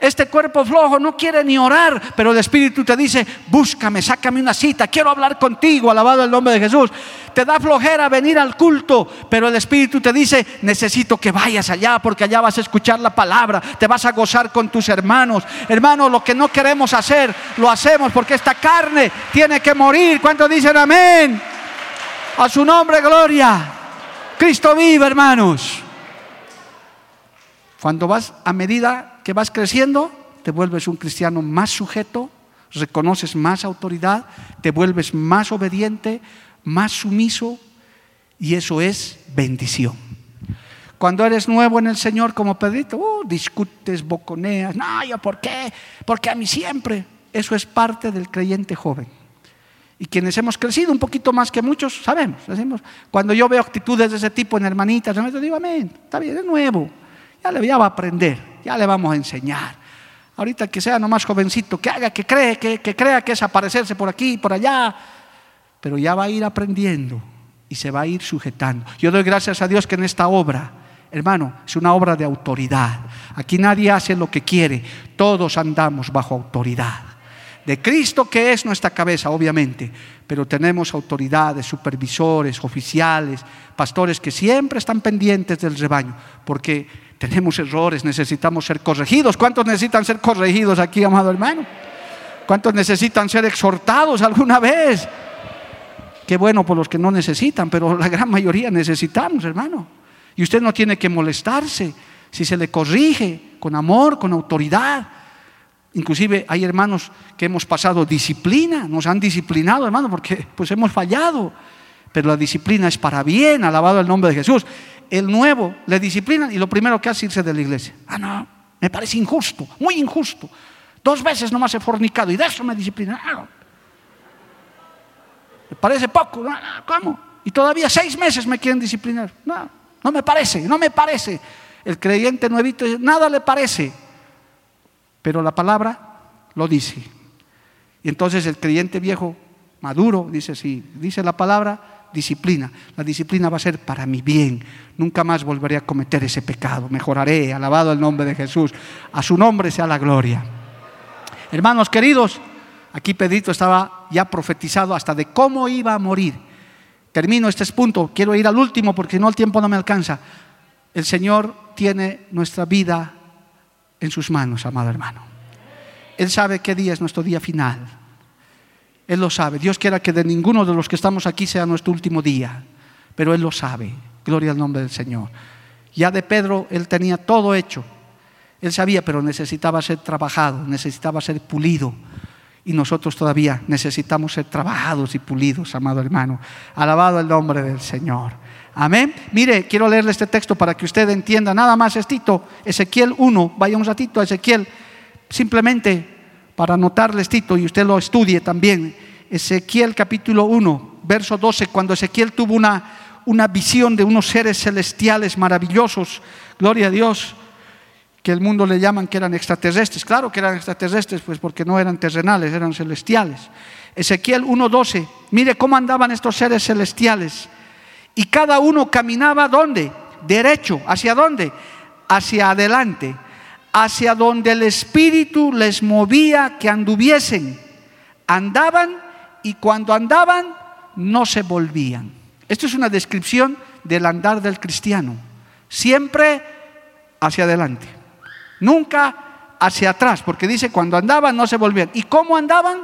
Este cuerpo flojo no quiere ni orar, pero el Espíritu te dice, búscame, sácame una cita, quiero hablar contigo, alabado el nombre de Jesús. Te da flojera venir al culto, pero el Espíritu te dice, necesito que vayas allá, porque allá vas a escuchar la palabra, te vas a gozar con tus hermanos. Hermanos, lo que no queremos hacer, lo hacemos, porque esta carne tiene que morir. ¿Cuántos dicen amén? A su nombre, gloria. Cristo vive, hermanos. Cuando vas a medida que vas creciendo, te vuelves un cristiano más sujeto, reconoces más autoridad, te vuelves más obediente, más sumiso y eso es bendición. Cuando eres nuevo en el Señor como Pedrito, uh, discutes, boconeas, no, yo por qué, porque a mí siempre. Eso es parte del creyente joven. Y quienes hemos crecido un poquito más que muchos, sabemos. Decimos, cuando yo veo actitudes de ese tipo en hermanitas, yo digo, amén, está bien, es nuevo. Ya le va a aprender, ya le vamos a enseñar. Ahorita que sea nomás jovencito, que haga, que cree, que, que crea que es aparecerse por aquí por allá, pero ya va a ir aprendiendo y se va a ir sujetando. Yo doy gracias a Dios que en esta obra, hermano, es una obra de autoridad. Aquí nadie hace lo que quiere, todos andamos bajo autoridad. De Cristo que es nuestra cabeza, obviamente, pero tenemos autoridades, supervisores, oficiales, pastores que siempre están pendientes del rebaño, porque tenemos errores, necesitamos ser corregidos. ¿Cuántos necesitan ser corregidos aquí, amado hermano? ¿Cuántos necesitan ser exhortados alguna vez? Qué bueno por los que no necesitan, pero la gran mayoría necesitamos, hermano. Y usted no tiene que molestarse si se le corrige con amor, con autoridad. Inclusive hay hermanos que hemos pasado disciplina, nos han disciplinado, hermano, porque pues hemos fallado. Pero la disciplina es para bien, alabado el nombre de Jesús el nuevo le disciplinan y lo primero que hace es irse de la iglesia. Ah, no, me parece injusto, muy injusto. Dos veces nomás he fornicado y de eso me disciplinan. Ah, me parece poco. ¿Cómo? Y todavía seis meses me quieren disciplinar. No, no me parece, no me parece. El creyente nuevito, nada le parece. Pero la palabra lo dice. Y entonces el creyente viejo, maduro, dice, sí, dice la palabra, disciplina. La disciplina va a ser para mi bien. Nunca más volveré a cometer ese pecado. Mejoraré, alabado el nombre de Jesús. A su nombre sea la gloria. Hermanos queridos, aquí Pedrito estaba ya profetizado hasta de cómo iba a morir. Termino este punto, quiero ir al último porque si no el tiempo no me alcanza. El Señor tiene nuestra vida en sus manos, amado hermano. Él sabe qué día es nuestro día final. Él lo sabe. Dios quiera que de ninguno de los que estamos aquí sea nuestro último día, pero Él lo sabe. Gloria al nombre del Señor. Ya de Pedro Él tenía todo hecho. Él sabía, pero necesitaba ser trabajado, necesitaba ser pulido. Y nosotros todavía necesitamos ser trabajados y pulidos, amado hermano. Alabado el nombre del Señor. Amén. Mire, quiero leerle este texto para que usted entienda nada más estito. Ezequiel 1, vaya un ratito a Ezequiel, simplemente para anotarle estito y usted lo estudie también. Ezequiel capítulo 1, verso 12, cuando Ezequiel tuvo una, una visión de unos seres celestiales maravillosos, gloria a Dios, que el mundo le llaman que eran extraterrestres. Claro que eran extraterrestres, pues porque no eran terrenales, eran celestiales. Ezequiel 1.12, mire cómo andaban estos seres celestiales. Y cada uno caminaba ¿dónde? Derecho. ¿Hacia dónde? Hacia adelante hacia donde el Espíritu les movía que anduviesen. Andaban y cuando andaban no se volvían. Esto es una descripción del andar del cristiano. Siempre hacia adelante. Nunca hacia atrás, porque dice cuando andaban no se volvían. ¿Y cómo andaban?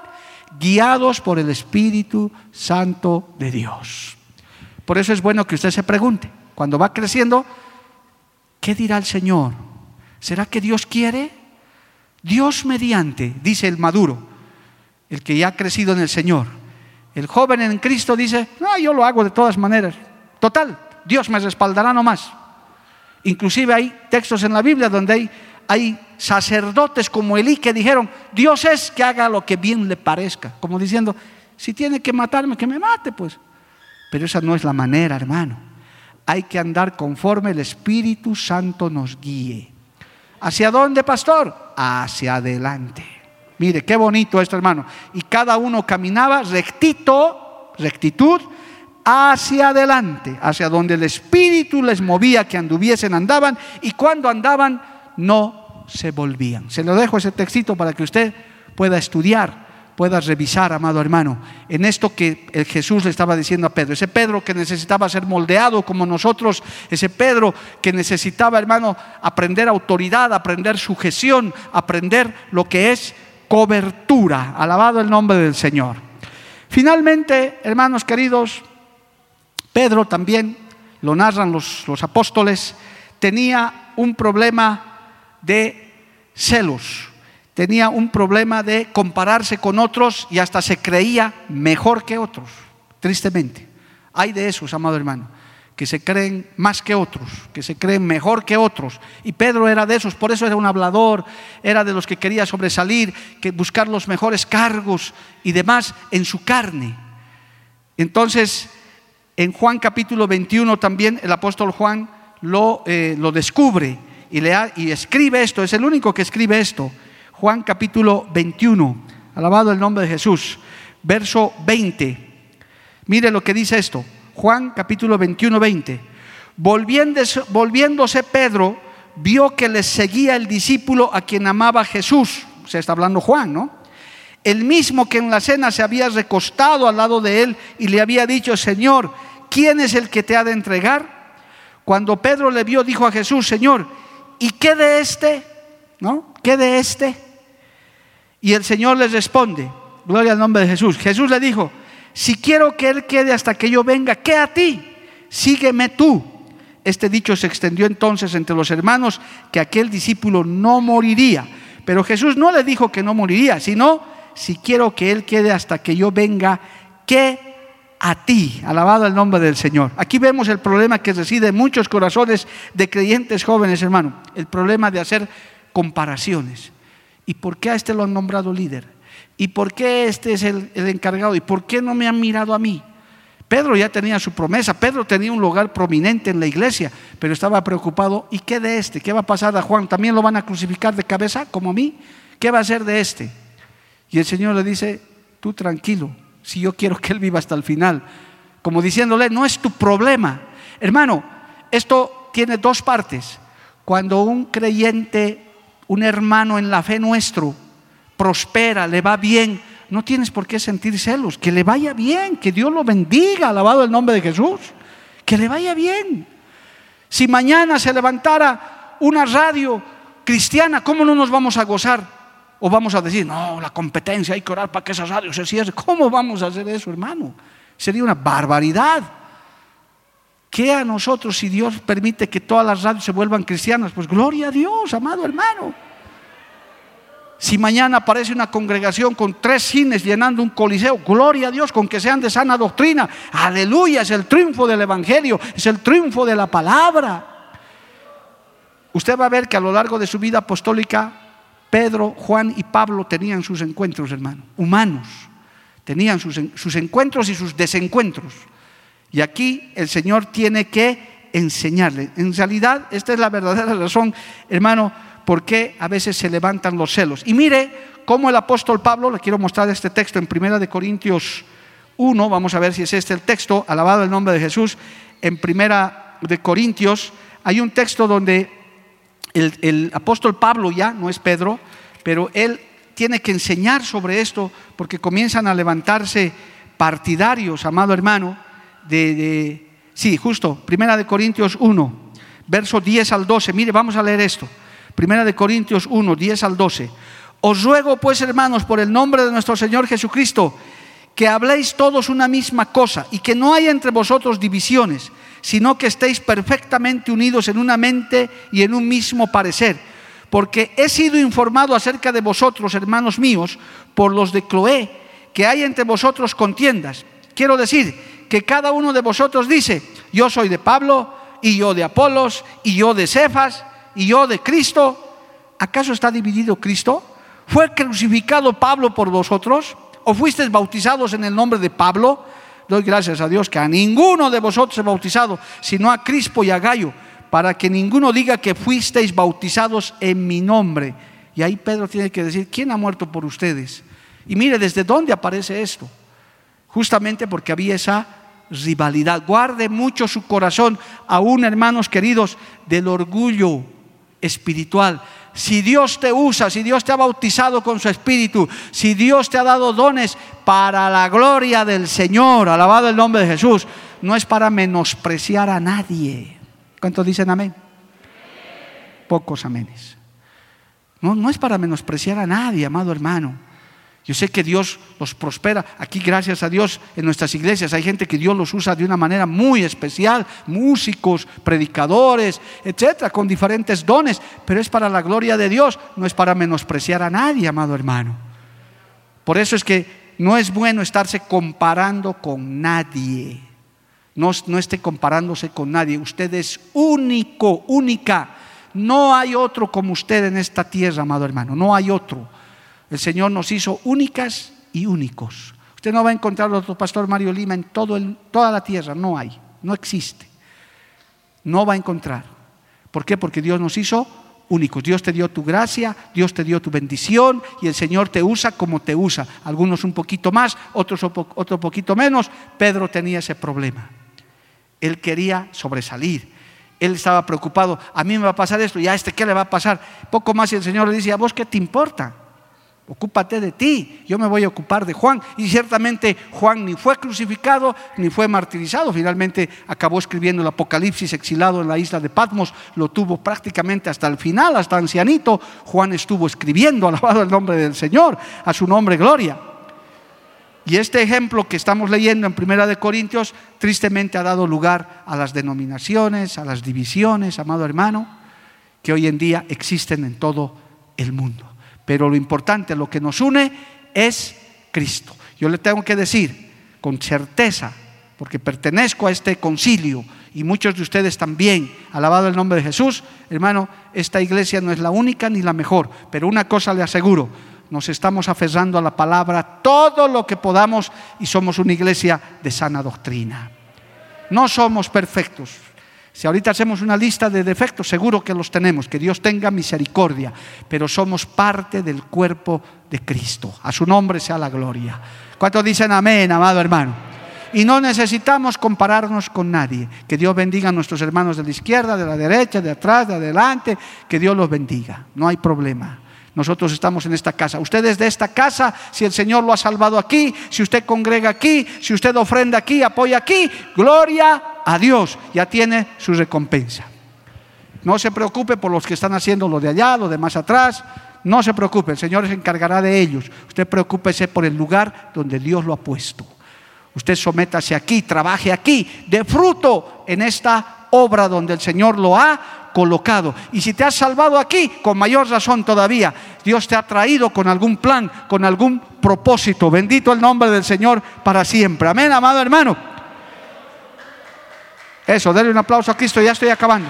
Guiados por el Espíritu Santo de Dios. Por eso es bueno que usted se pregunte, cuando va creciendo, ¿qué dirá el Señor? ¿Será que Dios quiere? Dios mediante, dice el maduro, el que ya ha crecido en el Señor. El joven en Cristo dice, no, yo lo hago de todas maneras. Total, Dios me respaldará nomás. Inclusive hay textos en la Biblia donde hay, hay sacerdotes como Elí que dijeron, Dios es que haga lo que bien le parezca. Como diciendo, si tiene que matarme, que me mate, pues. Pero esa no es la manera, hermano. Hay que andar conforme el Espíritu Santo nos guíe. ¿Hacia dónde, pastor? Hacia adelante. Mire, qué bonito esto, hermano. Y cada uno caminaba rectito, rectitud, hacia adelante, hacia donde el Espíritu les movía que anduviesen, andaban, y cuando andaban no se volvían. Se lo dejo ese textito para que usted pueda estudiar puedas revisar, amado hermano, en esto que Jesús le estaba diciendo a Pedro. Ese Pedro que necesitaba ser moldeado como nosotros, ese Pedro que necesitaba, hermano, aprender autoridad, aprender sujeción, aprender lo que es cobertura. Alabado el nombre del Señor. Finalmente, hermanos queridos, Pedro también, lo narran los, los apóstoles, tenía un problema de celos tenía un problema de compararse con otros y hasta se creía mejor que otros, tristemente. Hay de esos, amado hermano, que se creen más que otros, que se creen mejor que otros. Y Pedro era de esos, por eso era un hablador, era de los que quería sobresalir, que buscar los mejores cargos y demás en su carne. Entonces, en Juan capítulo 21 también el apóstol Juan lo, eh, lo descubre y, le y escribe esto, es el único que escribe esto Juan capítulo 21, alabado el nombre de Jesús, verso 20. Mire lo que dice esto, Juan capítulo 21, 20. Volviéndose, Pedro, vio que le seguía el discípulo a quien amaba Jesús. Se está hablando Juan, ¿no? El mismo que en la cena se había recostado al lado de él y le había dicho, Señor, ¿quién es el que te ha de entregar? Cuando Pedro le vio, dijo a Jesús, Señor, ¿y qué de este? ¿No? ¿Qué de este? Y el Señor les responde, gloria al nombre de Jesús. Jesús le dijo, si quiero que Él quede hasta que yo venga, ¿qué a ti? Sígueme tú. Este dicho se extendió entonces entre los hermanos que aquel discípulo no moriría. Pero Jesús no le dijo que no moriría, sino, si quiero que Él quede hasta que yo venga, ¿qué a ti? Alabado el nombre del Señor. Aquí vemos el problema que reside en muchos corazones de creyentes jóvenes, hermano. El problema de hacer comparaciones. ¿Y por qué a este lo han nombrado líder? ¿Y por qué este es el, encargado? ¿Y por qué no me han mirado a mí? Pedro ya tenía su promesa, Pedro tenía un lugar prominente en la iglesia, pero estaba preocupado, ¿y qué de este? ¿Qué va a pasar a Juan? ¿También lo van a crucificar de cabeza como a mí? ¿Qué va a hacer de este? Y el Señor le dice, tú tranquilo, si yo quiero que él viva hasta el final, como diciéndole, no es tu problema. Hermano, esto tiene dos partes. Cuando un creyente un hermano en la fe nuestro prospera, le va bien, no tienes por qué sentir celos, que le vaya bien, que Dios lo bendiga, alabado el nombre de Jesús, que le vaya bien. Si mañana se levantara una radio cristiana, ¿cómo no nos vamos a gozar? O vamos a decir, no, la competencia, hay que orar para que esa radio se cierre. ¿Cómo vamos a hacer eso, hermano? Sería una barbaridad. ¿Qué a nosotros si Dios permite que todas las radios se vuelvan cristianas? Pues gloria a Dios, amado hermano. Si mañana aparece una congregación con tres cines llenando un coliseo, gloria a Dios, con que sean de sana doctrina. Aleluya, es el triunfo del Evangelio, es el triunfo de la palabra. Usted va a ver que a lo largo de su vida apostólica, Pedro, Juan y Pablo tenían sus encuentros, hermano, humanos. Tenían sus, sus encuentros y sus desencuentros. Y aquí el Señor tiene que enseñarle. En realidad, esta es la verdadera razón, hermano, por qué a veces se levantan los celos. Y mire cómo el apóstol Pablo, le quiero mostrar este texto en Primera de Corintios 1, vamos a ver si es este el texto, alabado el nombre de Jesús, en Primera de Corintios hay un texto donde el, el apóstol Pablo ya, no es Pedro, pero él tiene que enseñar sobre esto porque comienzan a levantarse partidarios, amado hermano, de, sí, justo, Primera de Corintios 1, verso 10 al 12. Mire, vamos a leer esto. Primera de Corintios 1, 10 al 12. Os ruego pues, hermanos, por el nombre de nuestro Señor Jesucristo, que habléis todos una misma cosa y que no haya entre vosotros divisiones, sino que estéis perfectamente unidos en una mente y en un mismo parecer. Porque he sido informado acerca de vosotros, hermanos míos, por los de Cloé, que hay entre vosotros contiendas. Quiero decir que cada uno de vosotros dice, yo soy de Pablo, y yo de Apolos, y yo de Cefas, y yo de Cristo. ¿Acaso está dividido Cristo? ¿Fue crucificado Pablo por vosotros? ¿O fuisteis bautizados en el nombre de Pablo? doy gracias a Dios que a ninguno de vosotros he bautizado, sino a Crispo y a Gallo, para que ninguno diga que fuisteis bautizados en mi nombre. Y ahí Pedro tiene que decir, ¿quién ha muerto por ustedes? Y mire, ¿desde dónde aparece esto? Justamente porque había esa rivalidad. Guarde mucho su corazón, aún hermanos queridos, del orgullo espiritual. Si Dios te usa, si Dios te ha bautizado con su espíritu, si Dios te ha dado dones para la gloria del Señor, alabado el nombre de Jesús, no es para menospreciar a nadie. ¿Cuántos dicen amén? Pocos amenes. No, no es para menospreciar a nadie, amado hermano. Yo sé que Dios los prospera. Aquí, gracias a Dios, en nuestras iglesias hay gente que Dios los usa de una manera muy especial, músicos, predicadores, etcétera, con diferentes dones, pero es para la gloria de Dios, no es para menospreciar a nadie, amado hermano. Por eso es que no es bueno estarse comparando con nadie. No, no esté comparándose con nadie. Usted es único, única. No hay otro como usted en esta tierra, amado hermano. No hay otro. El Señor nos hizo únicas y únicos. Usted no va a encontrar otro pastor Mario Lima en toda la tierra, no hay, no existe. No va a encontrar. ¿Por qué? Porque Dios nos hizo únicos. Dios te dio tu gracia, Dios te dio tu bendición y el Señor te usa como te usa. Algunos un poquito más, otros otro poquito menos. Pedro tenía ese problema. Él quería sobresalir. Él estaba preocupado, a mí me va a pasar esto, y a este qué le va a pasar. Poco más y el Señor le dice, ¿a vos qué te importa? Ocúpate de ti, yo me voy a ocupar de Juan. Y ciertamente Juan ni fue crucificado ni fue martirizado. Finalmente acabó escribiendo el Apocalipsis exilado en la isla de Patmos. Lo tuvo prácticamente hasta el final, hasta ancianito. Juan estuvo escribiendo, alabado el nombre del Señor, a su nombre gloria. Y este ejemplo que estamos leyendo en Primera de Corintios tristemente ha dado lugar a las denominaciones, a las divisiones, amado hermano, que hoy en día existen en todo el mundo. Pero lo importante, lo que nos une es Cristo. Yo le tengo que decir con certeza, porque pertenezco a este concilio y muchos de ustedes también, alabado el nombre de Jesús, hermano, esta iglesia no es la única ni la mejor, pero una cosa le aseguro, nos estamos aferrando a la palabra todo lo que podamos y somos una iglesia de sana doctrina. No somos perfectos, si ahorita hacemos una lista de defectos, seguro que los tenemos, que Dios tenga misericordia, pero somos parte del cuerpo de Cristo. A su nombre sea la gloria. ¿Cuántos dicen amén, amado hermano? Y no necesitamos compararnos con nadie. Que Dios bendiga a nuestros hermanos de la izquierda, de la derecha, de atrás, de adelante. Que Dios los bendiga. No hay problema. Nosotros estamos en esta casa. Usted es de esta casa, si el Señor lo ha salvado aquí, si usted congrega aquí, si usted ofrenda aquí, apoya aquí, gloria a Dios, ya tiene su recompensa. No se preocupe por los que están haciendo lo de allá, lo de más atrás. No se preocupe, el Señor se encargará de ellos. Usted preocúpese por el lugar donde Dios lo ha puesto. Usted sométase aquí, trabaje aquí, de fruto en esta obra donde el Señor lo ha colocado. Y si te has salvado aquí, con mayor razón todavía, Dios te ha traído con algún plan, con algún propósito. Bendito el nombre del Señor para siempre. Amén, amado hermano. Eso, denle un aplauso a Cristo, ya estoy acabando.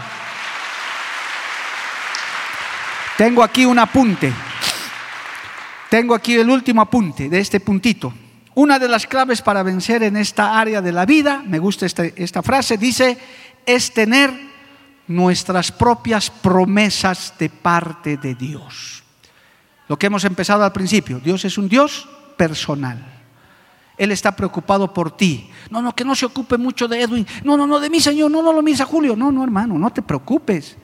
Tengo aquí un apunte. Tengo aquí el último apunte de este puntito. Una de las claves para vencer en esta área de la vida, me gusta este, esta frase, dice, es tener nuestras propias promesas de parte de Dios. Lo que hemos empezado al principio, Dios es un Dios personal. Él está preocupado por ti. No, no, que no se ocupe mucho de Edwin. No, no, no, de mí, Señor. No, no lo mires a Julio. No, no, hermano, no te preocupes.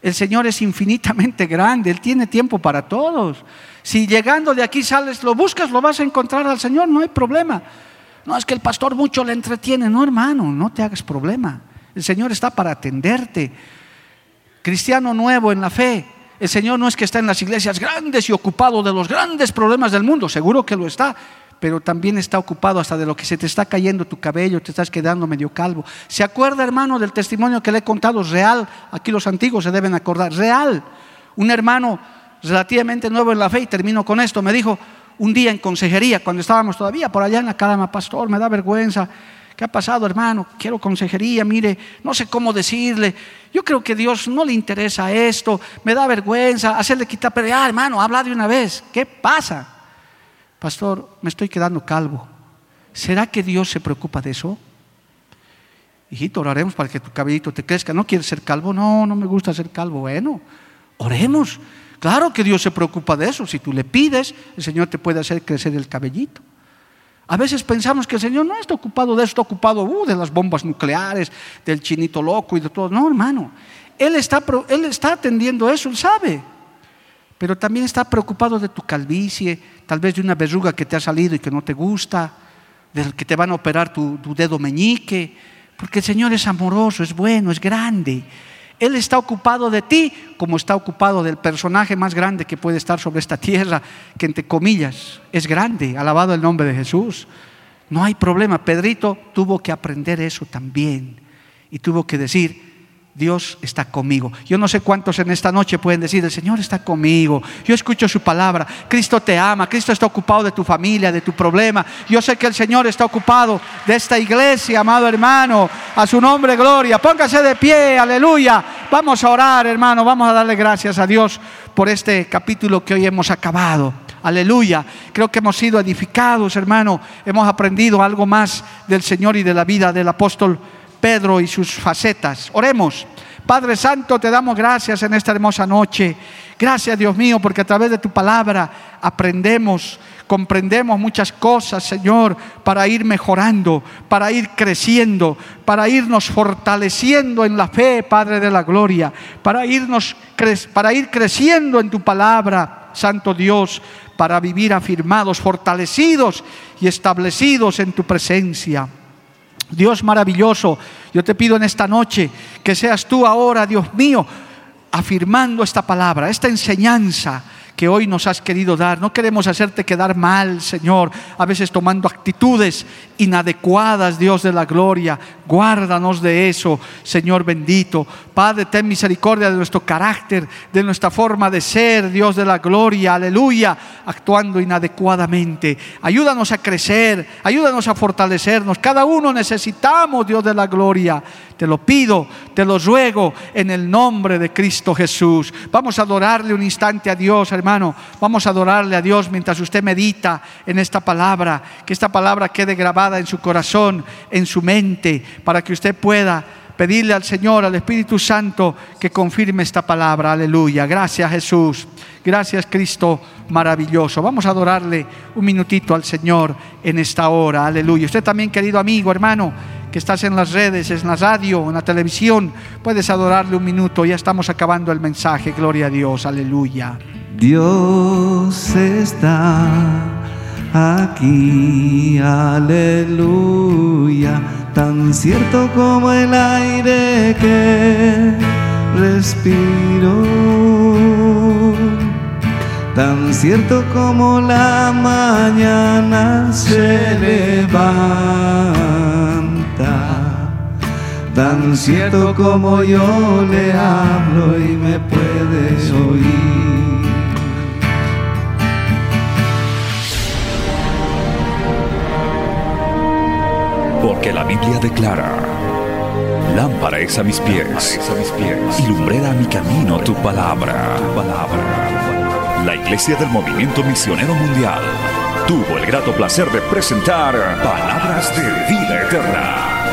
El Señor es infinitamente grande. Él tiene tiempo para todos. Si llegando de aquí sales, lo buscas, lo vas a encontrar al Señor. No hay problema. No, es que el pastor mucho le entretiene. No, hermano, no te hagas problema. El Señor está para atenderte. Cristiano nuevo en la fe. El Señor no es que está en las iglesias grandes y ocupado de los grandes problemas del mundo. Seguro que lo está pero también está ocupado hasta de lo que se te está cayendo tu cabello, te estás quedando medio calvo. ¿Se acuerda, hermano, del testimonio que le he contado? Real, aquí los antiguos se deben acordar, real. Un hermano relativamente nuevo en la fe, y termino con esto, me dijo un día en consejería, cuando estábamos todavía por allá en la calama, pastor, me da vergüenza. ¿Qué ha pasado, hermano? Quiero consejería, mire, no sé cómo decirle. Yo creo que Dios no le interesa esto, me da vergüenza hacerle quitar, pero ya, hermano, habla de una vez. ¿Qué pasa? pastor, me estoy quedando calvo. ¿será que Dios se preocupa de eso? Hijito, oraremos para que tu cabellito te crezca. ¿No quieres ser calvo? No, no me gusta ser calvo. Bueno, oremos. Claro que Dios se preocupa de eso. Si tú le pides, el Señor te puede hacer crecer el cabellito. A veces pensamos que el Señor no está ocupado de eso, está ocupado uh, de las bombas nucleares, del chinito loco y de todo. No, hermano. Él está, él está atendiendo eso, Él sabe. Pero también está preocupado de tu calvicie, tal vez de una verruga que te ha salido y que no te gusta, del que te van a operar tu, tu dedo meñique porque el Señor es amoroso, es bueno, es grande. Él está ocupado de ti como está ocupado del personaje más grande que puede estar sobre esta tierra, que entre comillas es grande, alabado el nombre de Jesús. No hay problema, Pedrito tuvo que aprender eso también y tuvo que decir, Dios está conmigo. Yo no sé cuántos en esta noche pueden decir, el Señor está conmigo. Yo escucho su palabra. Cristo te ama. Cristo está ocupado de tu familia, de tu problema. Yo sé que el Señor está ocupado de esta iglesia, amado hermano. A su nombre, gloria. Póngase de pie, aleluya. Vamos a orar, hermano. Vamos a darle gracias a Dios por este capítulo que hoy hemos acabado. Aleluya. Creo que hemos sido edificados, hermano. Hemos aprendido algo más del Señor y de la vida del apóstol Pedro y sus facetas. Oremos. Padre Santo, te damos gracias en esta hermosa noche. Gracias, Dios mío, porque a través de tu palabra aprendemos, comprendemos muchas cosas, Señor, para ir mejorando, para ir creciendo, para irnos fortaleciendo en la fe, Padre de la gloria, para irnos para ir creciendo en tu palabra, Santo Dios, para vivir afirmados, fortalecidos y establecidos en tu presencia. Dios maravilloso, yo te pido en esta noche que seas tú ahora, Dios mío, afirmando esta palabra, esta enseñanza que hoy nos has querido dar. No queremos hacerte quedar mal, Señor, a veces tomando actitudes inadecuadas, Dios de la gloria. Guárdanos de eso, Señor bendito. Padre, ten misericordia de nuestro carácter, de nuestra forma de ser, Dios de la gloria, aleluya, actuando inadecuadamente. Ayúdanos a crecer, ayúdanos a fortalecernos. Cada uno necesitamos, Dios de la gloria. Te lo pido, te lo ruego en el nombre de Cristo Jesús. Vamos a adorarle un instante a Dios, hermano. Vamos a adorarle a Dios mientras usted medita en esta palabra. Que esta palabra quede grabada en su corazón, en su mente, para que usted pueda pedirle al Señor, al Espíritu Santo, que confirme esta palabra. Aleluya. Gracias Jesús. Gracias Cristo maravilloso. Vamos a adorarle un minutito al Señor en esta hora. Aleluya. Usted también, querido amigo, hermano que estás en las redes, en la radio, en la televisión, puedes adorarle un minuto. Ya estamos acabando el mensaje. Gloria a Dios. Aleluya. Dios está aquí. Aleluya. Tan cierto como el aire que respiro. Tan cierto como la mañana se levanta tan cierto como yo le hablo y me puedes oír. Porque la Biblia declara, lámpara es a mis pies, a mis pies y lumbrera a mi camino tu palabra, tu palabra. La Iglesia del Movimiento Misionero Mundial tuvo el grato placer de presentar Palabras de Vida Eterna.